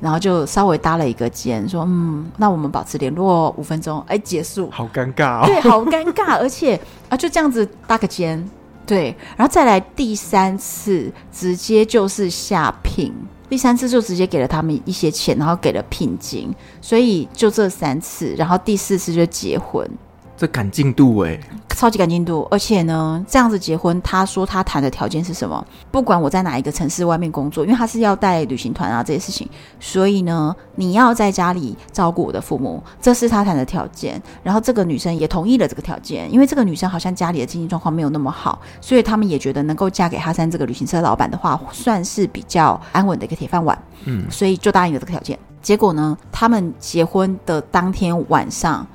然后就稍微搭了一个肩，说：“嗯，那我们保持联络五分钟。”哎，结束。好尴尬哦。对，好尴尬，而且啊，就这样子搭个肩，对，然后再来第三次，直接就是下聘，第三次就直接给了他们一些钱，然后给了聘金，所以就这三次，然后第四次就结婚。这赶进度哎，超级赶进度，而且呢，这样子结婚，他说他谈的条件是什么？不管我在哪一个城市外面工作，因为他是要带旅行团啊这些事情，所以呢，你要在家里照顾我的父母，这是他谈的条件。然后这个女生也同意了这个条件，因为这个女生好像家里的经济状况没有那么好，所以他们也觉得能够嫁给哈山这个旅行社老板的话，算是比较安稳的一个铁饭碗。嗯，所以就答应了这个条件。结果呢，他们结婚的当天晚上。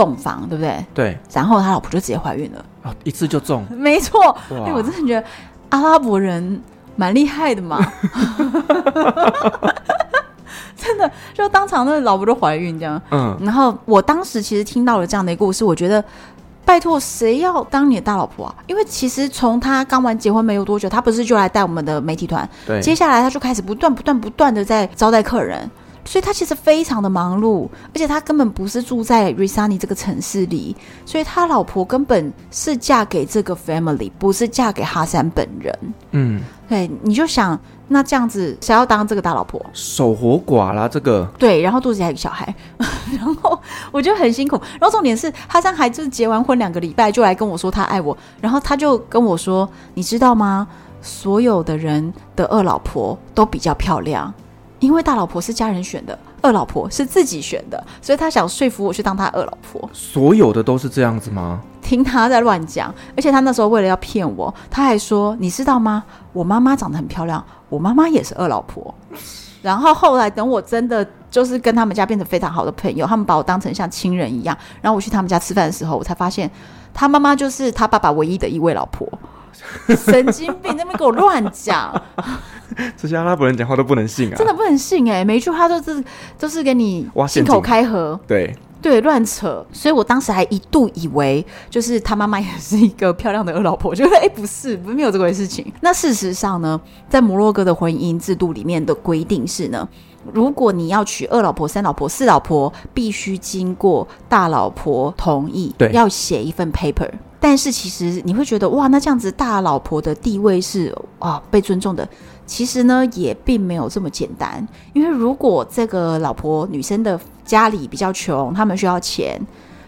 洞房对不对？对，然后他老婆就直接怀孕了，哦，一次就中，没错。因为我真的觉得阿拉伯人蛮厉害的嘛，真的就当场那老婆都怀孕这样。嗯，然后我当时其实听到了这样的一个故事，我觉得拜托谁要当你的大老婆啊？因为其实从他刚完结婚没有多久，他不是就来带我们的媒体团，对，接下来他就开始不断不断不断的在招待客人。所以他其实非常的忙碌，而且他根本不是住在 Risani 这个城市里，所以他老婆根本是嫁给这个 family，不是嫁给哈山本人。嗯，对，你就想那这样子，谁要当这个大老婆？守活寡啦，这个。对，然后肚子里还有个小孩，然后我觉得很辛苦。然后重点是，哈山还就是结完婚两个礼拜就来跟我说他爱我，然后他就跟我说，你知道吗？所有的人的二老婆都比较漂亮。因为大老婆是家人选的，二老婆是自己选的，所以他想说服我去当他二老婆。所有的都是这样子吗？听他在乱讲，而且他那时候为了要骗我，他还说：“你知道吗？我妈妈长得很漂亮，我妈妈也是二老婆。”然后后来等我真的就是跟他们家变成非常好的朋友，他们把我当成像亲人一样。然后我去他们家吃饭的时候，我才发现他妈妈就是他爸爸唯一的一位老婆。神经病，那边给我乱讲。这些阿拉伯人讲话都不能信啊！真的不能信哎、欸，每一句话都是都是给你信口开河，对对，乱扯。所以我当时还一度以为，就是他妈妈也是一个漂亮的二老婆，觉得哎，不是，不是没有这回事情。那事实上呢，在摩洛哥的婚姻制度里面的规定是呢，如果你要娶二老婆、三老婆、四老婆，必须经过大老婆同意，对，要写一份 paper。但是其实你会觉得哇，那这样子大老婆的地位是啊被尊重的。其实呢，也并没有这么简单。因为如果这个老婆女生的家里比较穷，他们需要钱，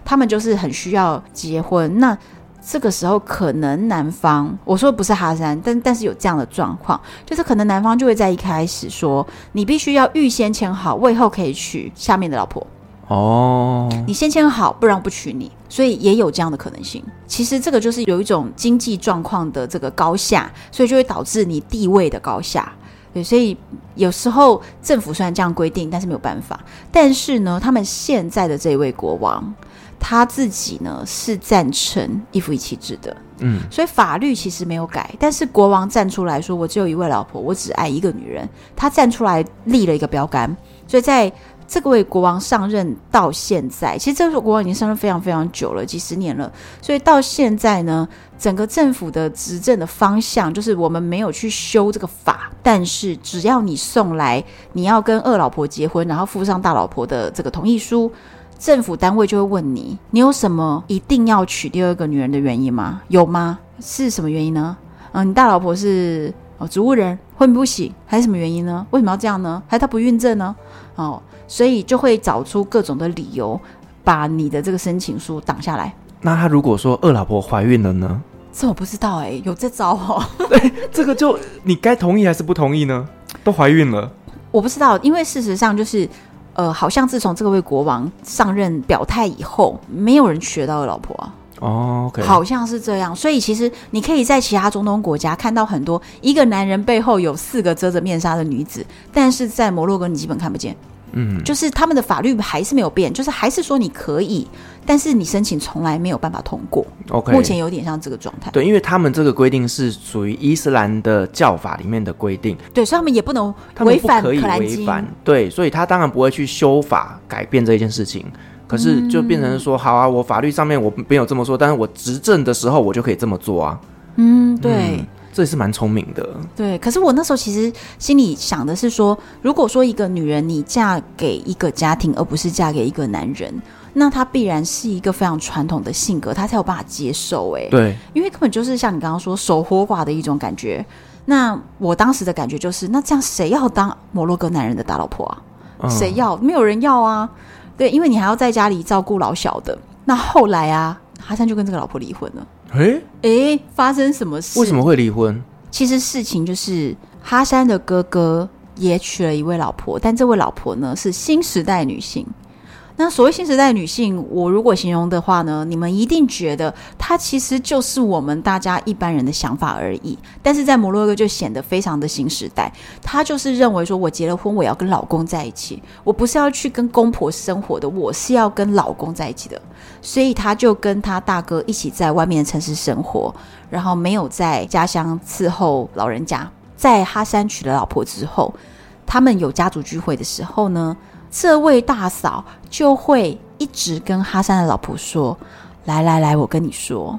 他们就是很需要结婚。那这个时候可能男方，我说不是哈山，但但是有这样的状况，就是可能男方就会在一开始说，你必须要预先签好，我以后可以娶下面的老婆。哦，你先签好，不然我不娶你，所以也有这样的可能性。其实这个就是有一种经济状况的这个高下，所以就会导致你地位的高下。对，所以有时候政府虽然这样规定，但是没有办法。但是呢，他们现在的这位国王，他自己呢是赞成一夫一妻制的。嗯，所以法律其实没有改，但是国王站出来说：“我只有一位老婆，我只爱一个女人。”他站出来立了一个标杆，所以在。这位国王上任到现在，其实这个国王已经上任非常非常久了，几十年了。所以到现在呢，整个政府的执政的方向就是我们没有去修这个法，但是只要你送来你要跟二老婆结婚，然后附上大老婆的这个同意书，政府单位就会问你，你有什么一定要娶第二个女人的原因吗？有吗？是什么原因呢？嗯，你大老婆是哦植物人，婚不醒，还是什么原因呢？为什么要这样呢？还是她不孕症呢？哦。所以就会找出各种的理由，把你的这个申请书挡下来。那他如果说二老婆怀孕了呢？这我不知道哎、欸，有这招哦。对，这个就你该同意还是不同意呢？都怀孕了，我不知道，因为事实上就是，呃，好像自从这个位国王上任表态以后，没有人娶到二老婆啊。哦好像是这样。所以其实你可以在其他中东国家看到很多一个男人背后有四个遮着面纱的女子，但是在摩洛哥你基本看不见。嗯，就是他们的法律还是没有变，就是还是说你可以，但是你申请从来没有办法通过。OK，目前有点像这个状态。对，因为他们这个规定是属于伊斯兰的教法里面的规定，对，所以他们也不能违反，可以违反。对，所以他当然不会去修法改变这件事情。可是就变成说，嗯、好啊，我法律上面我没有这么说，但是我执政的时候我就可以这么做啊。嗯，对。嗯这也是蛮聪明的，对。可是我那时候其实心里想的是说，如果说一个女人你嫁给一个家庭，而不是嫁给一个男人，那她必然是一个非常传统的性格，她才有办法接受。哎，对，因为根本就是像你刚刚说守活寡的一种感觉。那我当时的感觉就是，那这样谁要当摩洛哥男人的大老婆啊？嗯、谁要？没有人要啊。对，因为你还要在家里照顾老小的。那后来啊，哈山就跟这个老婆离婚了。诶诶，发生什么事？为什么会离婚？其实事情就是哈山的哥哥也娶了一位老婆，但这位老婆呢是新时代女性。那所谓新时代女性，我如果形容的话呢，你们一定觉得她其实就是我们大家一般人的想法而已。但是在摩洛哥就显得非常的新时代，她就是认为说，我结了婚，我要跟老公在一起，我不是要去跟公婆生活的，我是要跟老公在一起的。所以她就跟她大哥一起在外面的城市生活，然后没有在家乡伺候老人家。在哈山娶了老婆之后，他们有家族聚会的时候呢，这位大嫂就会一直跟哈山的老婆说：“来来来，我跟你说，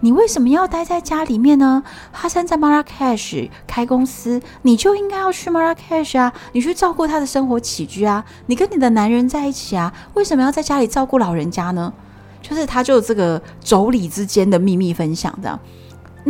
你为什么要待在家里面呢？哈山在马拉喀什开公司，你就应该要去马拉喀什啊，你去照顾他的生活起居啊，你跟你的男人在一起啊，为什么要在家里照顾老人家呢？就是他就这个妯娌之间的秘密分享这样。”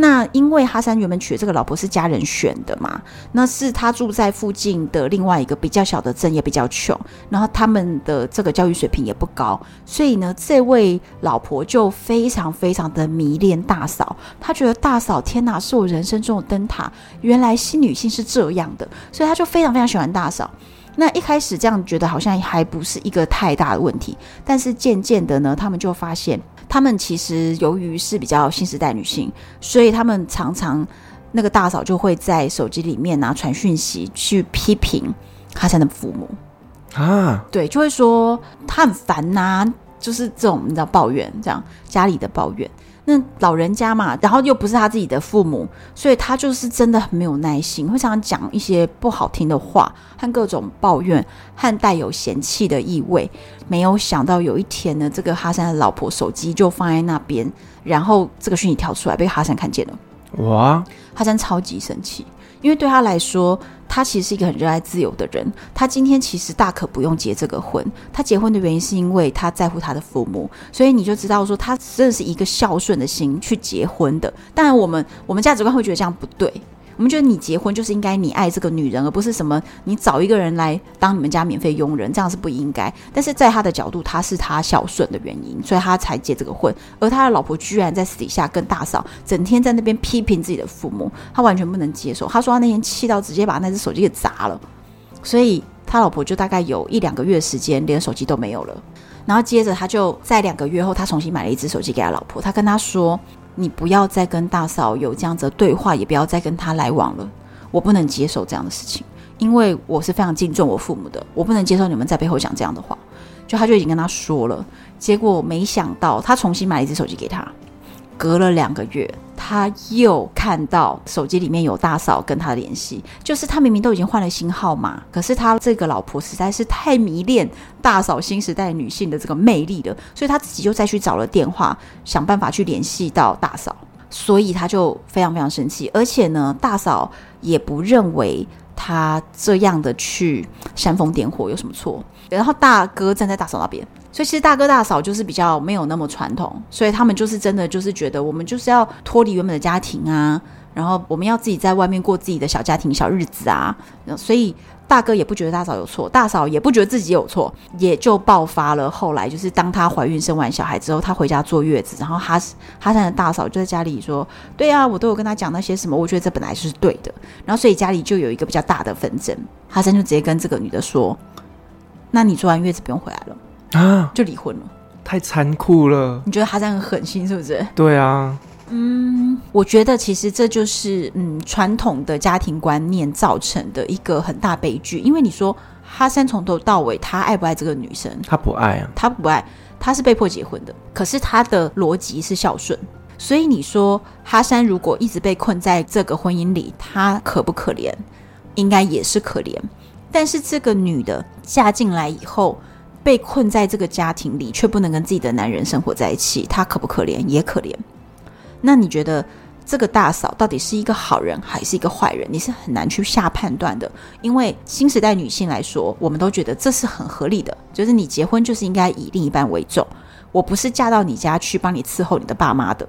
那因为哈山原本娶的这个老婆是家人选的嘛，那是他住在附近的另外一个比较小的镇，也比较穷，然后他们的这个教育水平也不高，所以呢，这位老婆就非常非常的迷恋大嫂，她觉得大嫂天哪，是我人生中的灯塔，原来新女性是这样的，所以她就非常非常喜欢大嫂。那一开始这样觉得好像还不是一个太大的问题，但是渐渐的呢，他们就发现。他们其实由于是比较新时代女性，所以他们常常那个大嫂就会在手机里面拿传讯息去批评哈山的父母啊，对，就会说他很烦呐、啊，就是这种你知道抱怨这样家里的抱怨。那老人家嘛，然后又不是他自己的父母，所以他就是真的很没有耐心，会常常讲一些不好听的话和各种抱怨，和带有嫌弃的意味。没有想到有一天呢，这个哈山的老婆手机就放在那边，然后这个讯息跳出来，被哈山看见了。哇！哈山超级生气。因为对他来说，他其实是一个很热爱自由的人。他今天其实大可不用结这个婚。他结婚的原因是因为他在乎他的父母，所以你就知道说他真的是一个孝顺的心去结婚的。当然，我们我们价值观会觉得这样不对。我们觉得你结婚就是应该你爱这个女人，而不是什么你找一个人来当你们家免费佣人，这样是不应该。但是在他的角度，他是他孝顺的原因，所以他才结这个婚。而他的老婆居然在私底下跟大嫂整天在那边批评自己的父母，他完全不能接受。他说他那天气到直接把那只手机给砸了，所以他老婆就大概有一两个月时间连手机都没有了。然后接着他就在两个月后，他重新买了一只手机给他老婆，他跟他说。你不要再跟大嫂有这样子的对话，也不要再跟他来往了。我不能接受这样的事情，因为我是非常敬重我父母的，我不能接受你们在背后讲这样的话。就他就已经跟他说了，结果没想到他重新买了一只手机给他。隔了两个月，他又看到手机里面有大嫂跟他联系，就是他明明都已经换了新号码，可是他这个老婆实在是太迷恋大嫂新时代女性的这个魅力了，所以他自己就再去找了电话，想办法去联系到大嫂，所以他就非常非常生气，而且呢，大嫂也不认为他这样的去煽风点火有什么错，然后大哥站在大嫂那边。所以其实大哥大嫂就是比较没有那么传统，所以他们就是真的就是觉得我们就是要脱离原本的家庭啊，然后我们要自己在外面过自己的小家庭小日子啊。所以大哥也不觉得大嫂有错，大嫂也不觉得自己有错，也就爆发了。后来就是当她怀孕生完小孩之后，她回家坐月子，然后哈哈山的大嫂就在家里说：“对啊，我都有跟她讲那些什么，我觉得这本来就是对的。”然后所以家里就有一个比较大的纷争，哈山就直接跟这个女的说：“那你坐完月子不用回来了。”啊，就离婚了，太残酷了。你觉得哈山很狠心是不是？对啊，嗯，我觉得其实这就是嗯传统的家庭观念造成的一个很大悲剧。因为你说哈山从头到尾他爱不爱这个女生？他不爱啊，他不爱，他是被迫结婚的。可是他的逻辑是孝顺，所以你说哈山如果一直被困在这个婚姻里，他可不可怜？应该也是可怜。但是这个女的嫁进来以后。被困在这个家庭里，却不能跟自己的男人生活在一起，她可不可怜？也可怜。那你觉得这个大嫂到底是一个好人还是一个坏人？你是很难去下判断的。因为新时代女性来说，我们都觉得这是很合理的，就是你结婚就是应该以另一半为重。我不是嫁到你家去帮你伺候你的爸妈的。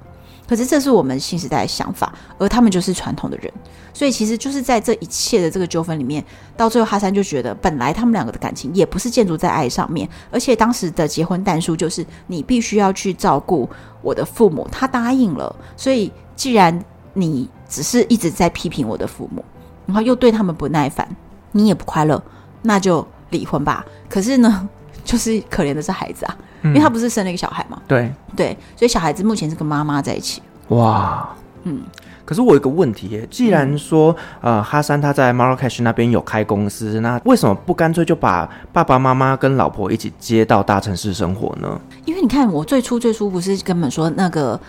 可是这是我们新时代的想法，而他们就是传统的人，所以其实就是在这一切的这个纠纷里面，到最后哈山就觉得，本来他们两个的感情也不是建筑在爱上面，而且当时的结婚但书就是你必须要去照顾我的父母，他答应了，所以既然你只是一直在批评我的父母，然后又对他们不耐烦，你也不快乐，那就离婚吧。可是呢，就是可怜的是孩子啊。因为他不是生了一个小孩嘛，对对，所以小孩子目前是跟妈妈在一起。哇，嗯，可是我有个问题耶，既然说、嗯、呃哈山他在 Marrakesh 那边有开公司，那为什么不干脆就把爸爸妈妈跟老婆一起接到大城市生活呢？因为你看，我最初最初不是根本说那个。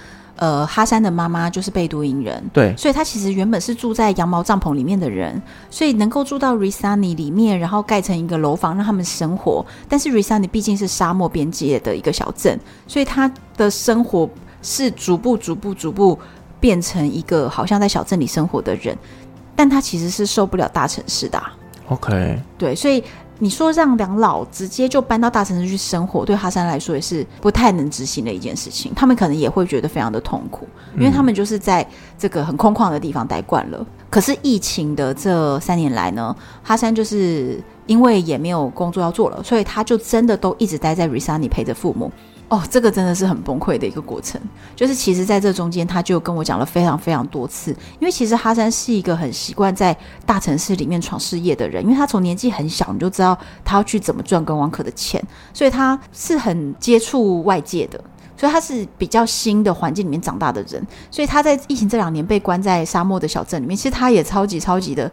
呃，哈山的妈妈就是贝都因人，对，所以他其实原本是住在羊毛帐篷里面的人，所以能够住到 Risani 里面，然后盖成一个楼房让他们生活。但是 Risani 毕竟是沙漠边界的一个小镇，所以他的生活是逐步、逐步、逐步变成一个好像在小镇里生活的人，但他其实是受不了大城市的啊。OK，对，所以。你说让两老直接就搬到大城市去生活，对哈山来说也是不太能执行的一件事情。他们可能也会觉得非常的痛苦，因为他们就是在这个很空旷的地方待惯了。可是疫情的这三年来呢，哈山就是因为也没有工作要做了，所以他就真的都一直待在 Risani 陪着父母。哦，这个真的是很崩溃的一个过程。就是其实在这中间，他就跟我讲了非常非常多次。因为其实哈山是一个很习惯在大城市里面闯事业的人，因为他从年纪很小，你就知道他要去怎么赚跟王可的钱，所以他是很接触外界的，所以他是比较新的环境里面长大的人。所以他在疫情这两年被关在沙漠的小镇里面，其实他也超级超级的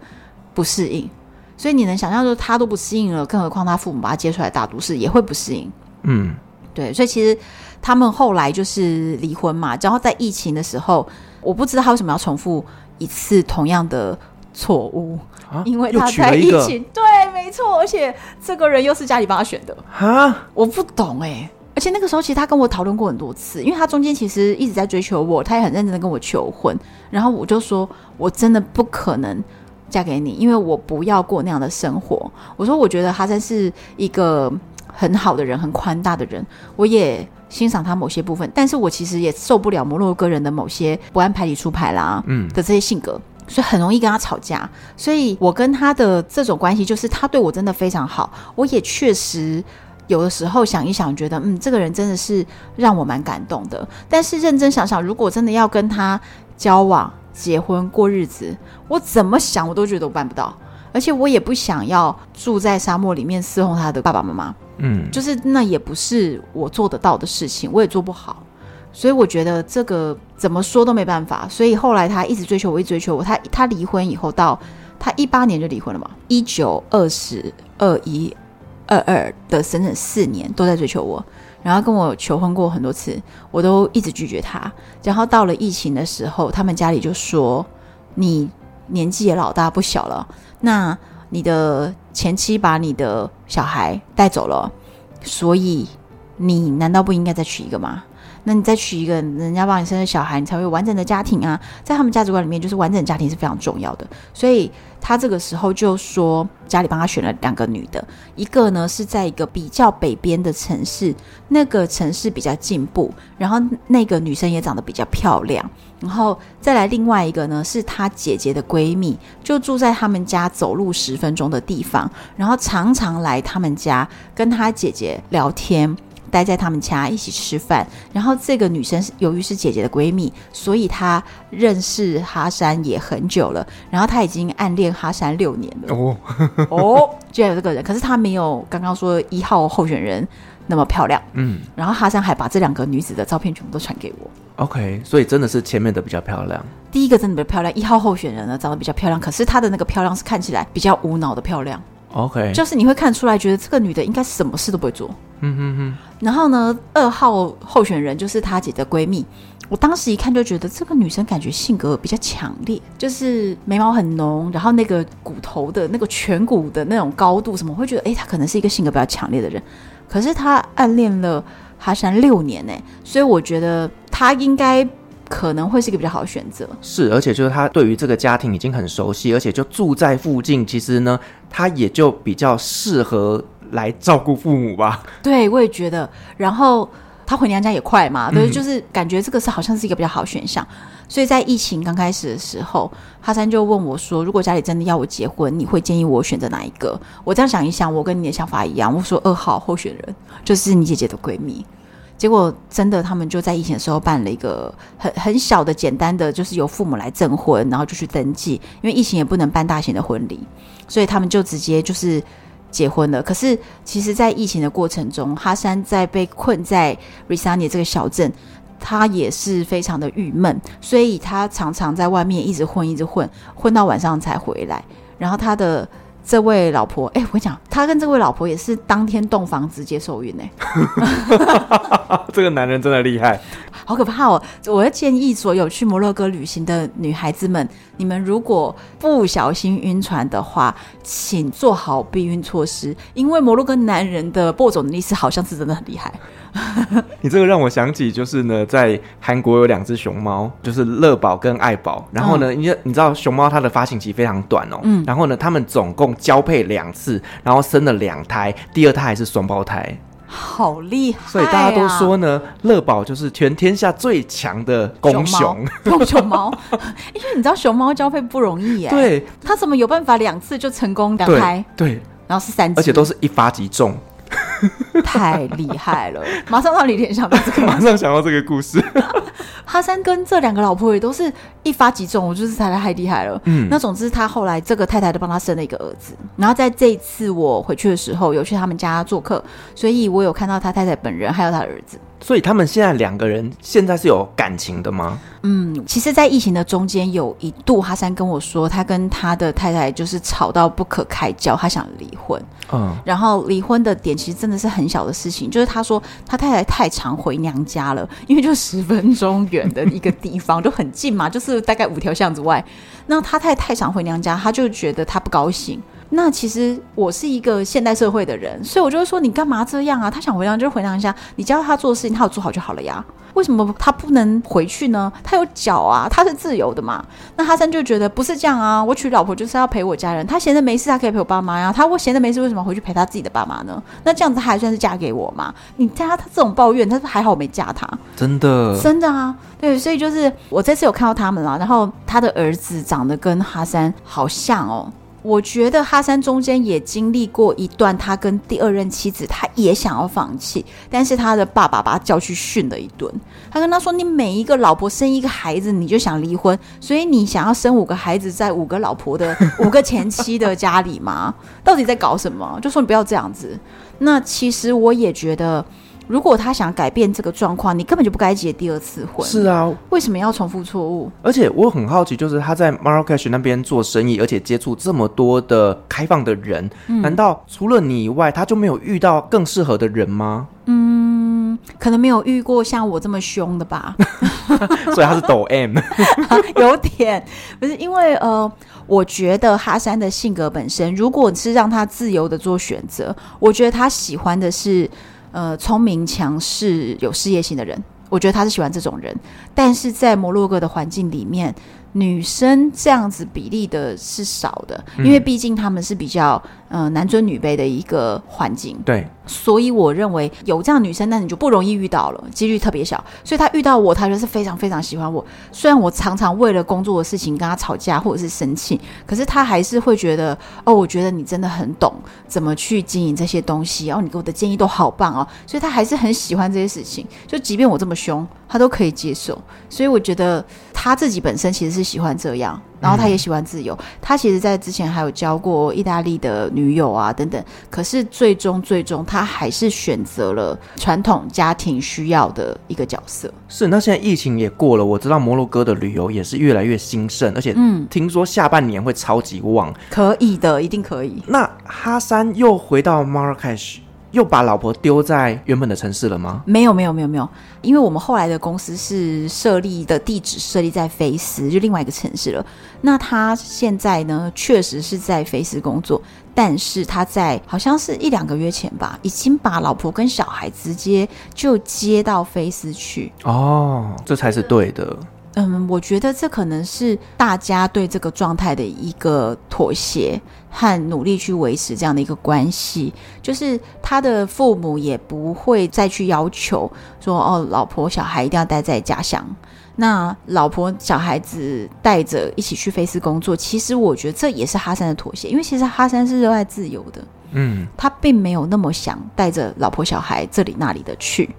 不适应。所以你能想象说他都不适应了，更何况他父母把他接出来大都市也会不适应。嗯。对，所以其实他们后来就是离婚嘛，然后在疫情的时候，我不知道他为什么要重复一次同样的错误，啊、因为他在疫情，对，没错，而且这个人又是家里帮他选的啊，我不懂哎、欸，而且那个时候其实他跟我讨论过很多次，因为他中间其实一直在追求我，他也很认真的跟我求婚，然后我就说我真的不可能嫁给你，因为我不要过那样的生活，我说我觉得他真是一个。很好的人，很宽大的人，我也欣赏他某些部分，但是我其实也受不了摩洛哥人的某些不按牌理出牌啦，嗯的这些性格，嗯、所以很容易跟他吵架。所以我跟他的这种关系，就是他对我真的非常好，我也确实有的时候想一想，觉得嗯，这个人真的是让我蛮感动的。但是认真想想，如果真的要跟他交往、结婚、过日子，我怎么想我都觉得我办不到，而且我也不想要住在沙漠里面伺候他的爸爸妈妈。嗯，就是那也不是我做得到的事情，我也做不好，所以我觉得这个怎么说都没办法。所以后来他一直追求我，一直追求我。他他离婚以后到他一八年就离婚了嘛，一九二十二一二二的整整四年都在追求我，然后跟我求婚过很多次，我都一直拒绝他。然后到了疫情的时候，他们家里就说：“你年纪也老大不小了，那。”你的前妻把你的小孩带走了，所以你难道不应该再娶一个吗？那你再娶一个，人家帮你生的小孩，你才会有完整的家庭啊！在他们价值观里面，就是完整家庭是非常重要的。所以他这个时候就说，家里帮他选了两个女的，一个呢是在一个比较北边的城市，那个城市比较进步，然后那个女生也长得比较漂亮，然后再来另外一个呢是她姐姐的闺蜜，就住在他们家走路十分钟的地方，然后常常来他们家跟她姐姐聊天。待在他们家一起吃饭，然后这个女生由于是姐姐的闺蜜，所以她认识哈山也很久了。然后她已经暗恋哈山六年了。哦哦，居然有这个人，可是她没有刚刚说一号候选人那么漂亮。嗯，然后哈山还把这两个女子的照片全部都传给我。OK，所以真的是前面的比较漂亮。第一个真的比较漂亮，一号候选人呢长得比较漂亮，可是她的那个漂亮是看起来比较无脑的漂亮。OK，就是你会看出来，觉得这个女的应该什么事都不会做。嗯哼哼。然后呢，二号候选人就是她姐的闺蜜。我当时一看就觉得这个女生感觉性格比较强烈，就是眉毛很浓，然后那个骨头的那个颧骨的那种高度什么，会觉得诶，她可能是一个性格比较强烈的人。可是她暗恋了哈山六年呢，所以我觉得她应该。可能会是一个比较好的选择，是，而且就是他对于这个家庭已经很熟悉，而且就住在附近，其实呢，他也就比较适合来照顾父母吧。对，我也觉得。然后他回娘家也快嘛，对，就是感觉这个是好像是一个比较好选项。所以在疫情刚开始的时候，哈山就问我说：“如果家里真的要我结婚，你会建议我选择哪一个？”我这样想一想，我跟你的想法一样，我说二号候选人就是你姐姐的闺蜜。结果真的，他们就在疫情的时候办了一个很很小的、简单的，就是由父母来证婚，然后就去登记。因为疫情也不能办大型的婚礼，所以他们就直接就是结婚了。可是，其实，在疫情的过程中，哈山在被困在 Risani 这个小镇。他也是非常的郁闷，所以他常常在外面一直混，一直混，混到晚上才回来。然后他的这位老婆，哎，我跟你讲，他跟这位老婆也是当天洞房直接受孕呢。这个男人真的厉害，好可怕哦！我要建议所有去摩洛哥旅行的女孩子们，你们如果不小心晕船的话，请做好避孕措施，因为摩洛哥男人的播种能力是好像是真的很厉害。你这个让我想起，就是呢，在韩国有两只熊猫，就是乐宝跟爱宝。然后呢，你、嗯、你知道熊猫它的发情期非常短哦。嗯。然后呢，他们总共交配两次，然后生了两胎，第二胎还是双胞胎，好厉害、啊！所以大家都说呢，乐宝就是全天下最强的公熊。公熊猫，因为你知道熊猫交配不容易耶。对。它怎么有办法两次就成功两胎？对。然后是三只，而且都是一发即中。太厉害了！马上让你联想到这个，马上想到这个故事。哈山跟这两个老婆也都是一发即中，我就是太太太厉害了。嗯，那总之他后来这个太太都帮他生了一个儿子。然后在这一次我回去的时候，有去他们家做客，所以我有看到他太太本人，还有他儿子。所以他们现在两个人现在是有感情的吗？嗯，其实，在疫情的中间，有一度哈山跟我说，他跟他的太太就是吵到不可开交，他想离婚。嗯，然后离婚的点其实真的是很小的事情，就是他说他太太太常回娘家了，因为就十分钟远的一个地方，就很近嘛，就是大概五条巷子外。那他太太太常回娘家，他就觉得他不高兴。那其实我是一个现代社会的人，所以我就会说，你干嘛这样啊？他想回娘就回娘家，你教他做的事情，他有做好就好了呀。为什么他不能回去呢？他有脚啊，他是自由的嘛。那哈山就觉得不是这样啊，我娶老婆就是要陪我家人。他闲着没事，他可以陪我爸妈呀。他我闲着没事，为什么回去陪他自己的爸妈呢？那这样子他还算是嫁给我吗？你加他这种抱怨，他说还好我没嫁他。真的，真的啊，对，所以就是我这次有看到他们了，然后他的儿子长得跟哈山好像哦。我觉得哈山中间也经历过一段，他跟第二任妻子，他也想要放弃，但是他的爸爸把他叫去训了一顿。他跟他说：“你每一个老婆生一个孩子，你就想离婚，所以你想要生五个孩子在五个老婆的 五个前妻的家里吗？到底在搞什么？就说你不要这样子。那其实我也觉得。”如果他想改变这个状况，你根本就不该结第二次婚。是啊，为什么要重复错误？而且我很好奇，就是他在 Marrakesh 那边做生意，而且接触这么多的开放的人，嗯，难道除了你以外，他就没有遇到更适合的人吗？嗯，可能没有遇过像我这么凶的吧。所以他是抖 M，有点不是因为呃，我觉得哈山的性格本身，如果是让他自由的做选择，我觉得他喜欢的是。呃，聪明、强势、有事业心的人，我觉得他是喜欢这种人。但是在摩洛哥的环境里面，女生这样子比例的是少的，因为毕竟他们是比较。呃，男尊女卑的一个环境，对，所以我认为有这样女生，那你就不容易遇到了，几率特别小。所以他遇到我，他就是非常非常喜欢我。虽然我常常为了工作的事情跟他吵架或者是生气，可是他还是会觉得，哦，我觉得你真的很懂怎么去经营这些东西，然后你给我的建议都好棒哦。所以他还是很喜欢这些事情，就即便我这么凶，他都可以接受。所以我觉得他自己本身其实是喜欢这样。然后他也喜欢自由，嗯、他其实，在之前还有交过意大利的女友啊，等等。可是最终，最终他还是选择了传统家庭需要的一个角色。是，那现在疫情也过了，我知道摩洛哥的旅游也是越来越兴盛，而且嗯，听说下半年会超级旺。可以的，一定可以。那哈山又回到 Marrakesh。又把老婆丢在原本的城市了吗？没有，没有，没有，没有，因为我们后来的公司是设立的地址设立在菲斯，就另外一个城市了。那他现在呢，确实是在菲斯工作，但是他在好像是一两个月前吧，已经把老婆跟小孩直接就接到菲斯去。哦，这才是对的。嗯，我觉得这可能是大家对这个状态的一个妥协和努力去维持这样的一个关系，就是他的父母也不会再去要求说，哦，老婆小孩一定要待在家乡。那老婆小孩子带着一起去菲斯工作，其实我觉得这也是哈山的妥协，因为其实哈山是热爱自由的，嗯，他并没有那么想带着老婆小孩这里那里的去。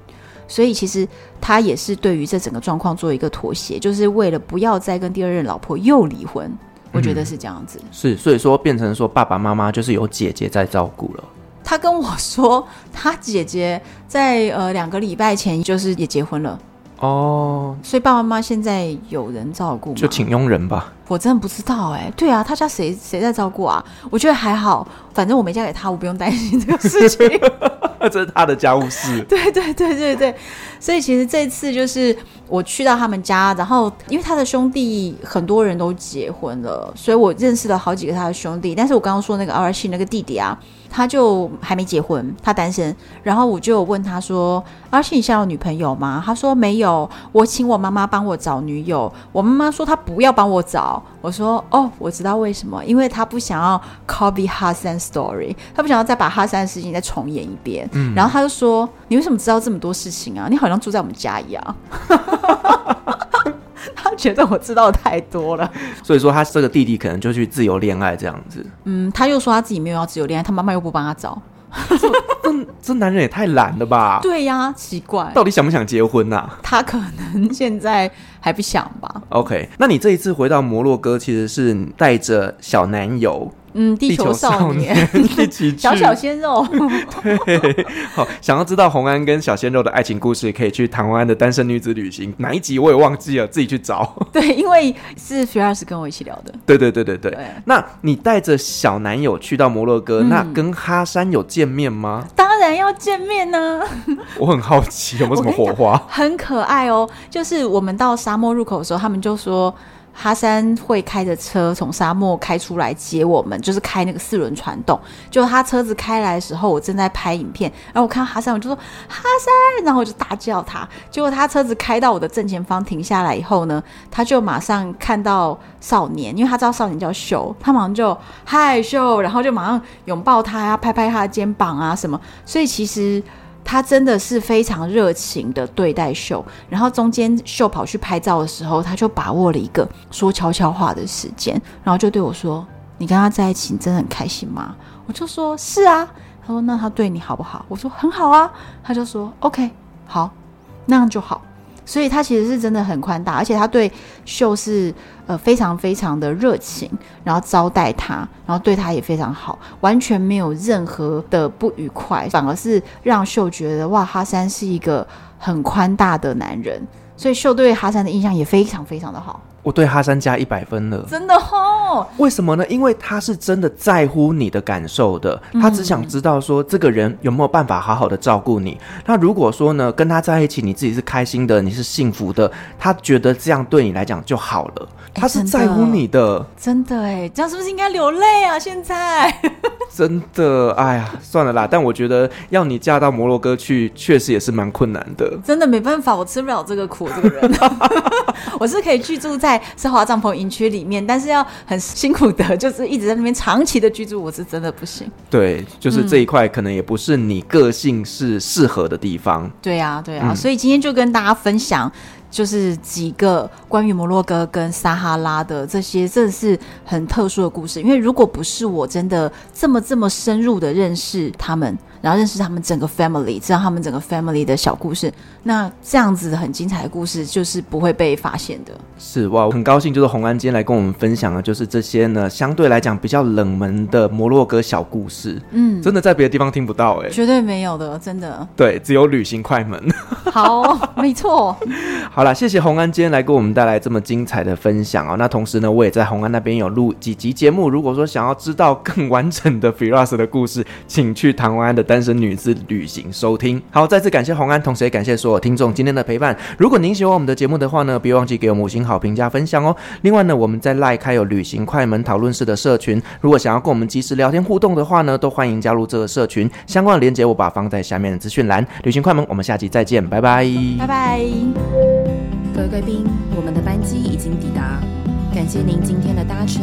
所以其实他也是对于这整个状况做一个妥协，就是为了不要再跟第二任老婆又离婚。我觉得是这样子。嗯、是，所以说变成说爸爸妈妈就是有姐姐在照顾了。他跟我说，他姐姐在呃两个礼拜前就是也结婚了。哦，所以爸爸妈妈现在有人照顾？就请佣人吧。我真的不知道哎、欸。对啊，他家谁谁在照顾啊？我觉得还好，反正我没嫁给他，我不用担心这个事情。这是他的家务事。对对对对对，所以其实这次就是我去到他们家，然后因为他的兄弟很多人都结婚了，所以我认识了好几个他的兄弟。但是我刚刚说那个 R 系那个弟弟啊，他就还没结婚，他单身。然后我就问他说而且你现在有女朋友吗？”他说：“没有，我请我妈妈帮我找女友。我妈妈说她不要帮我找。”我说：“哦，我知道为什么，因为他不想要 copy 哈山 story，他不想要再把哈山的事情再重演一遍。”嗯，然后他就说：“你为什么知道这么多事情啊？你好像住在我们家一样。” 他觉得我知道太多了，所以说他这个弟弟可能就去自由恋爱这样子。嗯，他又说他自己没有要自由恋爱，他妈妈又不帮他找。这这男人也太懒了吧？对呀，奇怪，到底想不想结婚呐？他可能现在还不想吧。OK，那你这一次回到摩洛哥，其实是带着小男友。嗯，地球少年，一起 去小小鲜肉。对，好，想要知道红安跟小鲜肉的爱情故事，可以去台湾的单身女子旅行哪一集我也忘记了，自己去找。对，因为是 Firas 跟我一起聊的。对对对对对。对那你带着小男友去到摩洛哥，嗯、那跟哈山有见面吗？当然要见面呢、啊。我很好奇有没有什么火花？很可爱哦，就是我们到沙漠入口的时候，他们就说。哈山会开着车从沙漠开出来接我们，就是开那个四轮传动。就他车子开来的时候，我正在拍影片，然后我看到哈山，我就说哈山，然后我就大叫他。结果他车子开到我的正前方停下来以后呢，他就马上看到少年，因为他知道少年叫秀，他马上就害羞，然后就马上拥抱他呀，拍拍他的肩膀啊什么。所以其实。他真的是非常热情的对待秀，然后中间秀跑去拍照的时候，他就把握了一个说悄悄话的时间，然后就对我说：“你跟他在一起，你真的很开心吗？”我就说：“是啊。”他说：“那他对你好不好？”我说：“很好啊。”他就说：“OK，好，那样就好。”所以他其实是真的很宽大，而且他对秀是呃非常非常的热情，然后招待他，然后对他也非常好，完全没有任何的不愉快，反而是让秀觉得哇，哈山是一个很宽大的男人，所以秀对哈山的印象也非常非常的好。我对哈山加一百分了，真的哦？为什么呢？因为他是真的在乎你的感受的，他只想知道说这个人有没有办法好好的照顾你。那如果说呢，跟他在一起，你自己是开心的，你是幸福的，他觉得这样对你来讲就好了。他是在乎你的，欸、真的哎，这样是不是应该流泪啊？现在 真的，哎呀，算了啦。但我觉得要你嫁到摩洛哥去，确实也是蛮困难的。真的没办法，我吃不了这个苦，这个人，我是可以居住在奢华帐篷营区里面，但是要很辛苦的，就是一直在那边长期的居住，我是真的不行。对，就是这一块可能也不是你个性是适合的地方。嗯、对呀、啊，对呀、啊，嗯、所以今天就跟大家分享。就是几个关于摩洛哥跟撒哈拉的这些，真的是很特殊的故事。因为如果不是我真的这么这么深入的认识他们。然后认识他们整个 family，知道他们整个 family 的小故事，那这样子很精彩的故事就是不会被发现的。是哇，我很高兴，就是红安今天来跟我们分享的，就是这些呢相对来讲比较冷门的摩洛哥小故事。嗯，真的在别的地方听不到哎、欸，绝对没有的，真的。对，只有旅行快门。好，没错。好了，谢谢红安今天来给我们带来这么精彩的分享哦。那同时呢，我也在红安那边有录几集节目。如果说想要知道更完整的 Firas 的故事，请去台湾的。单身女子旅行收听，好，再次感谢红安，同时也感谢所有听众今天的陪伴。如果您喜欢我们的节目的话呢，别忘记给我们五星好评加分享哦。另外呢，我们在 LINE 开有旅行快门讨论室的社群，如果想要跟我们即时聊天互动的话呢，都欢迎加入这个社群。相关的链接我把放在下面的资讯栏。旅行快门，我们下期再见，拜拜，拜拜。各位贵宾，我们的班机已经抵达，感谢您今天的搭乘。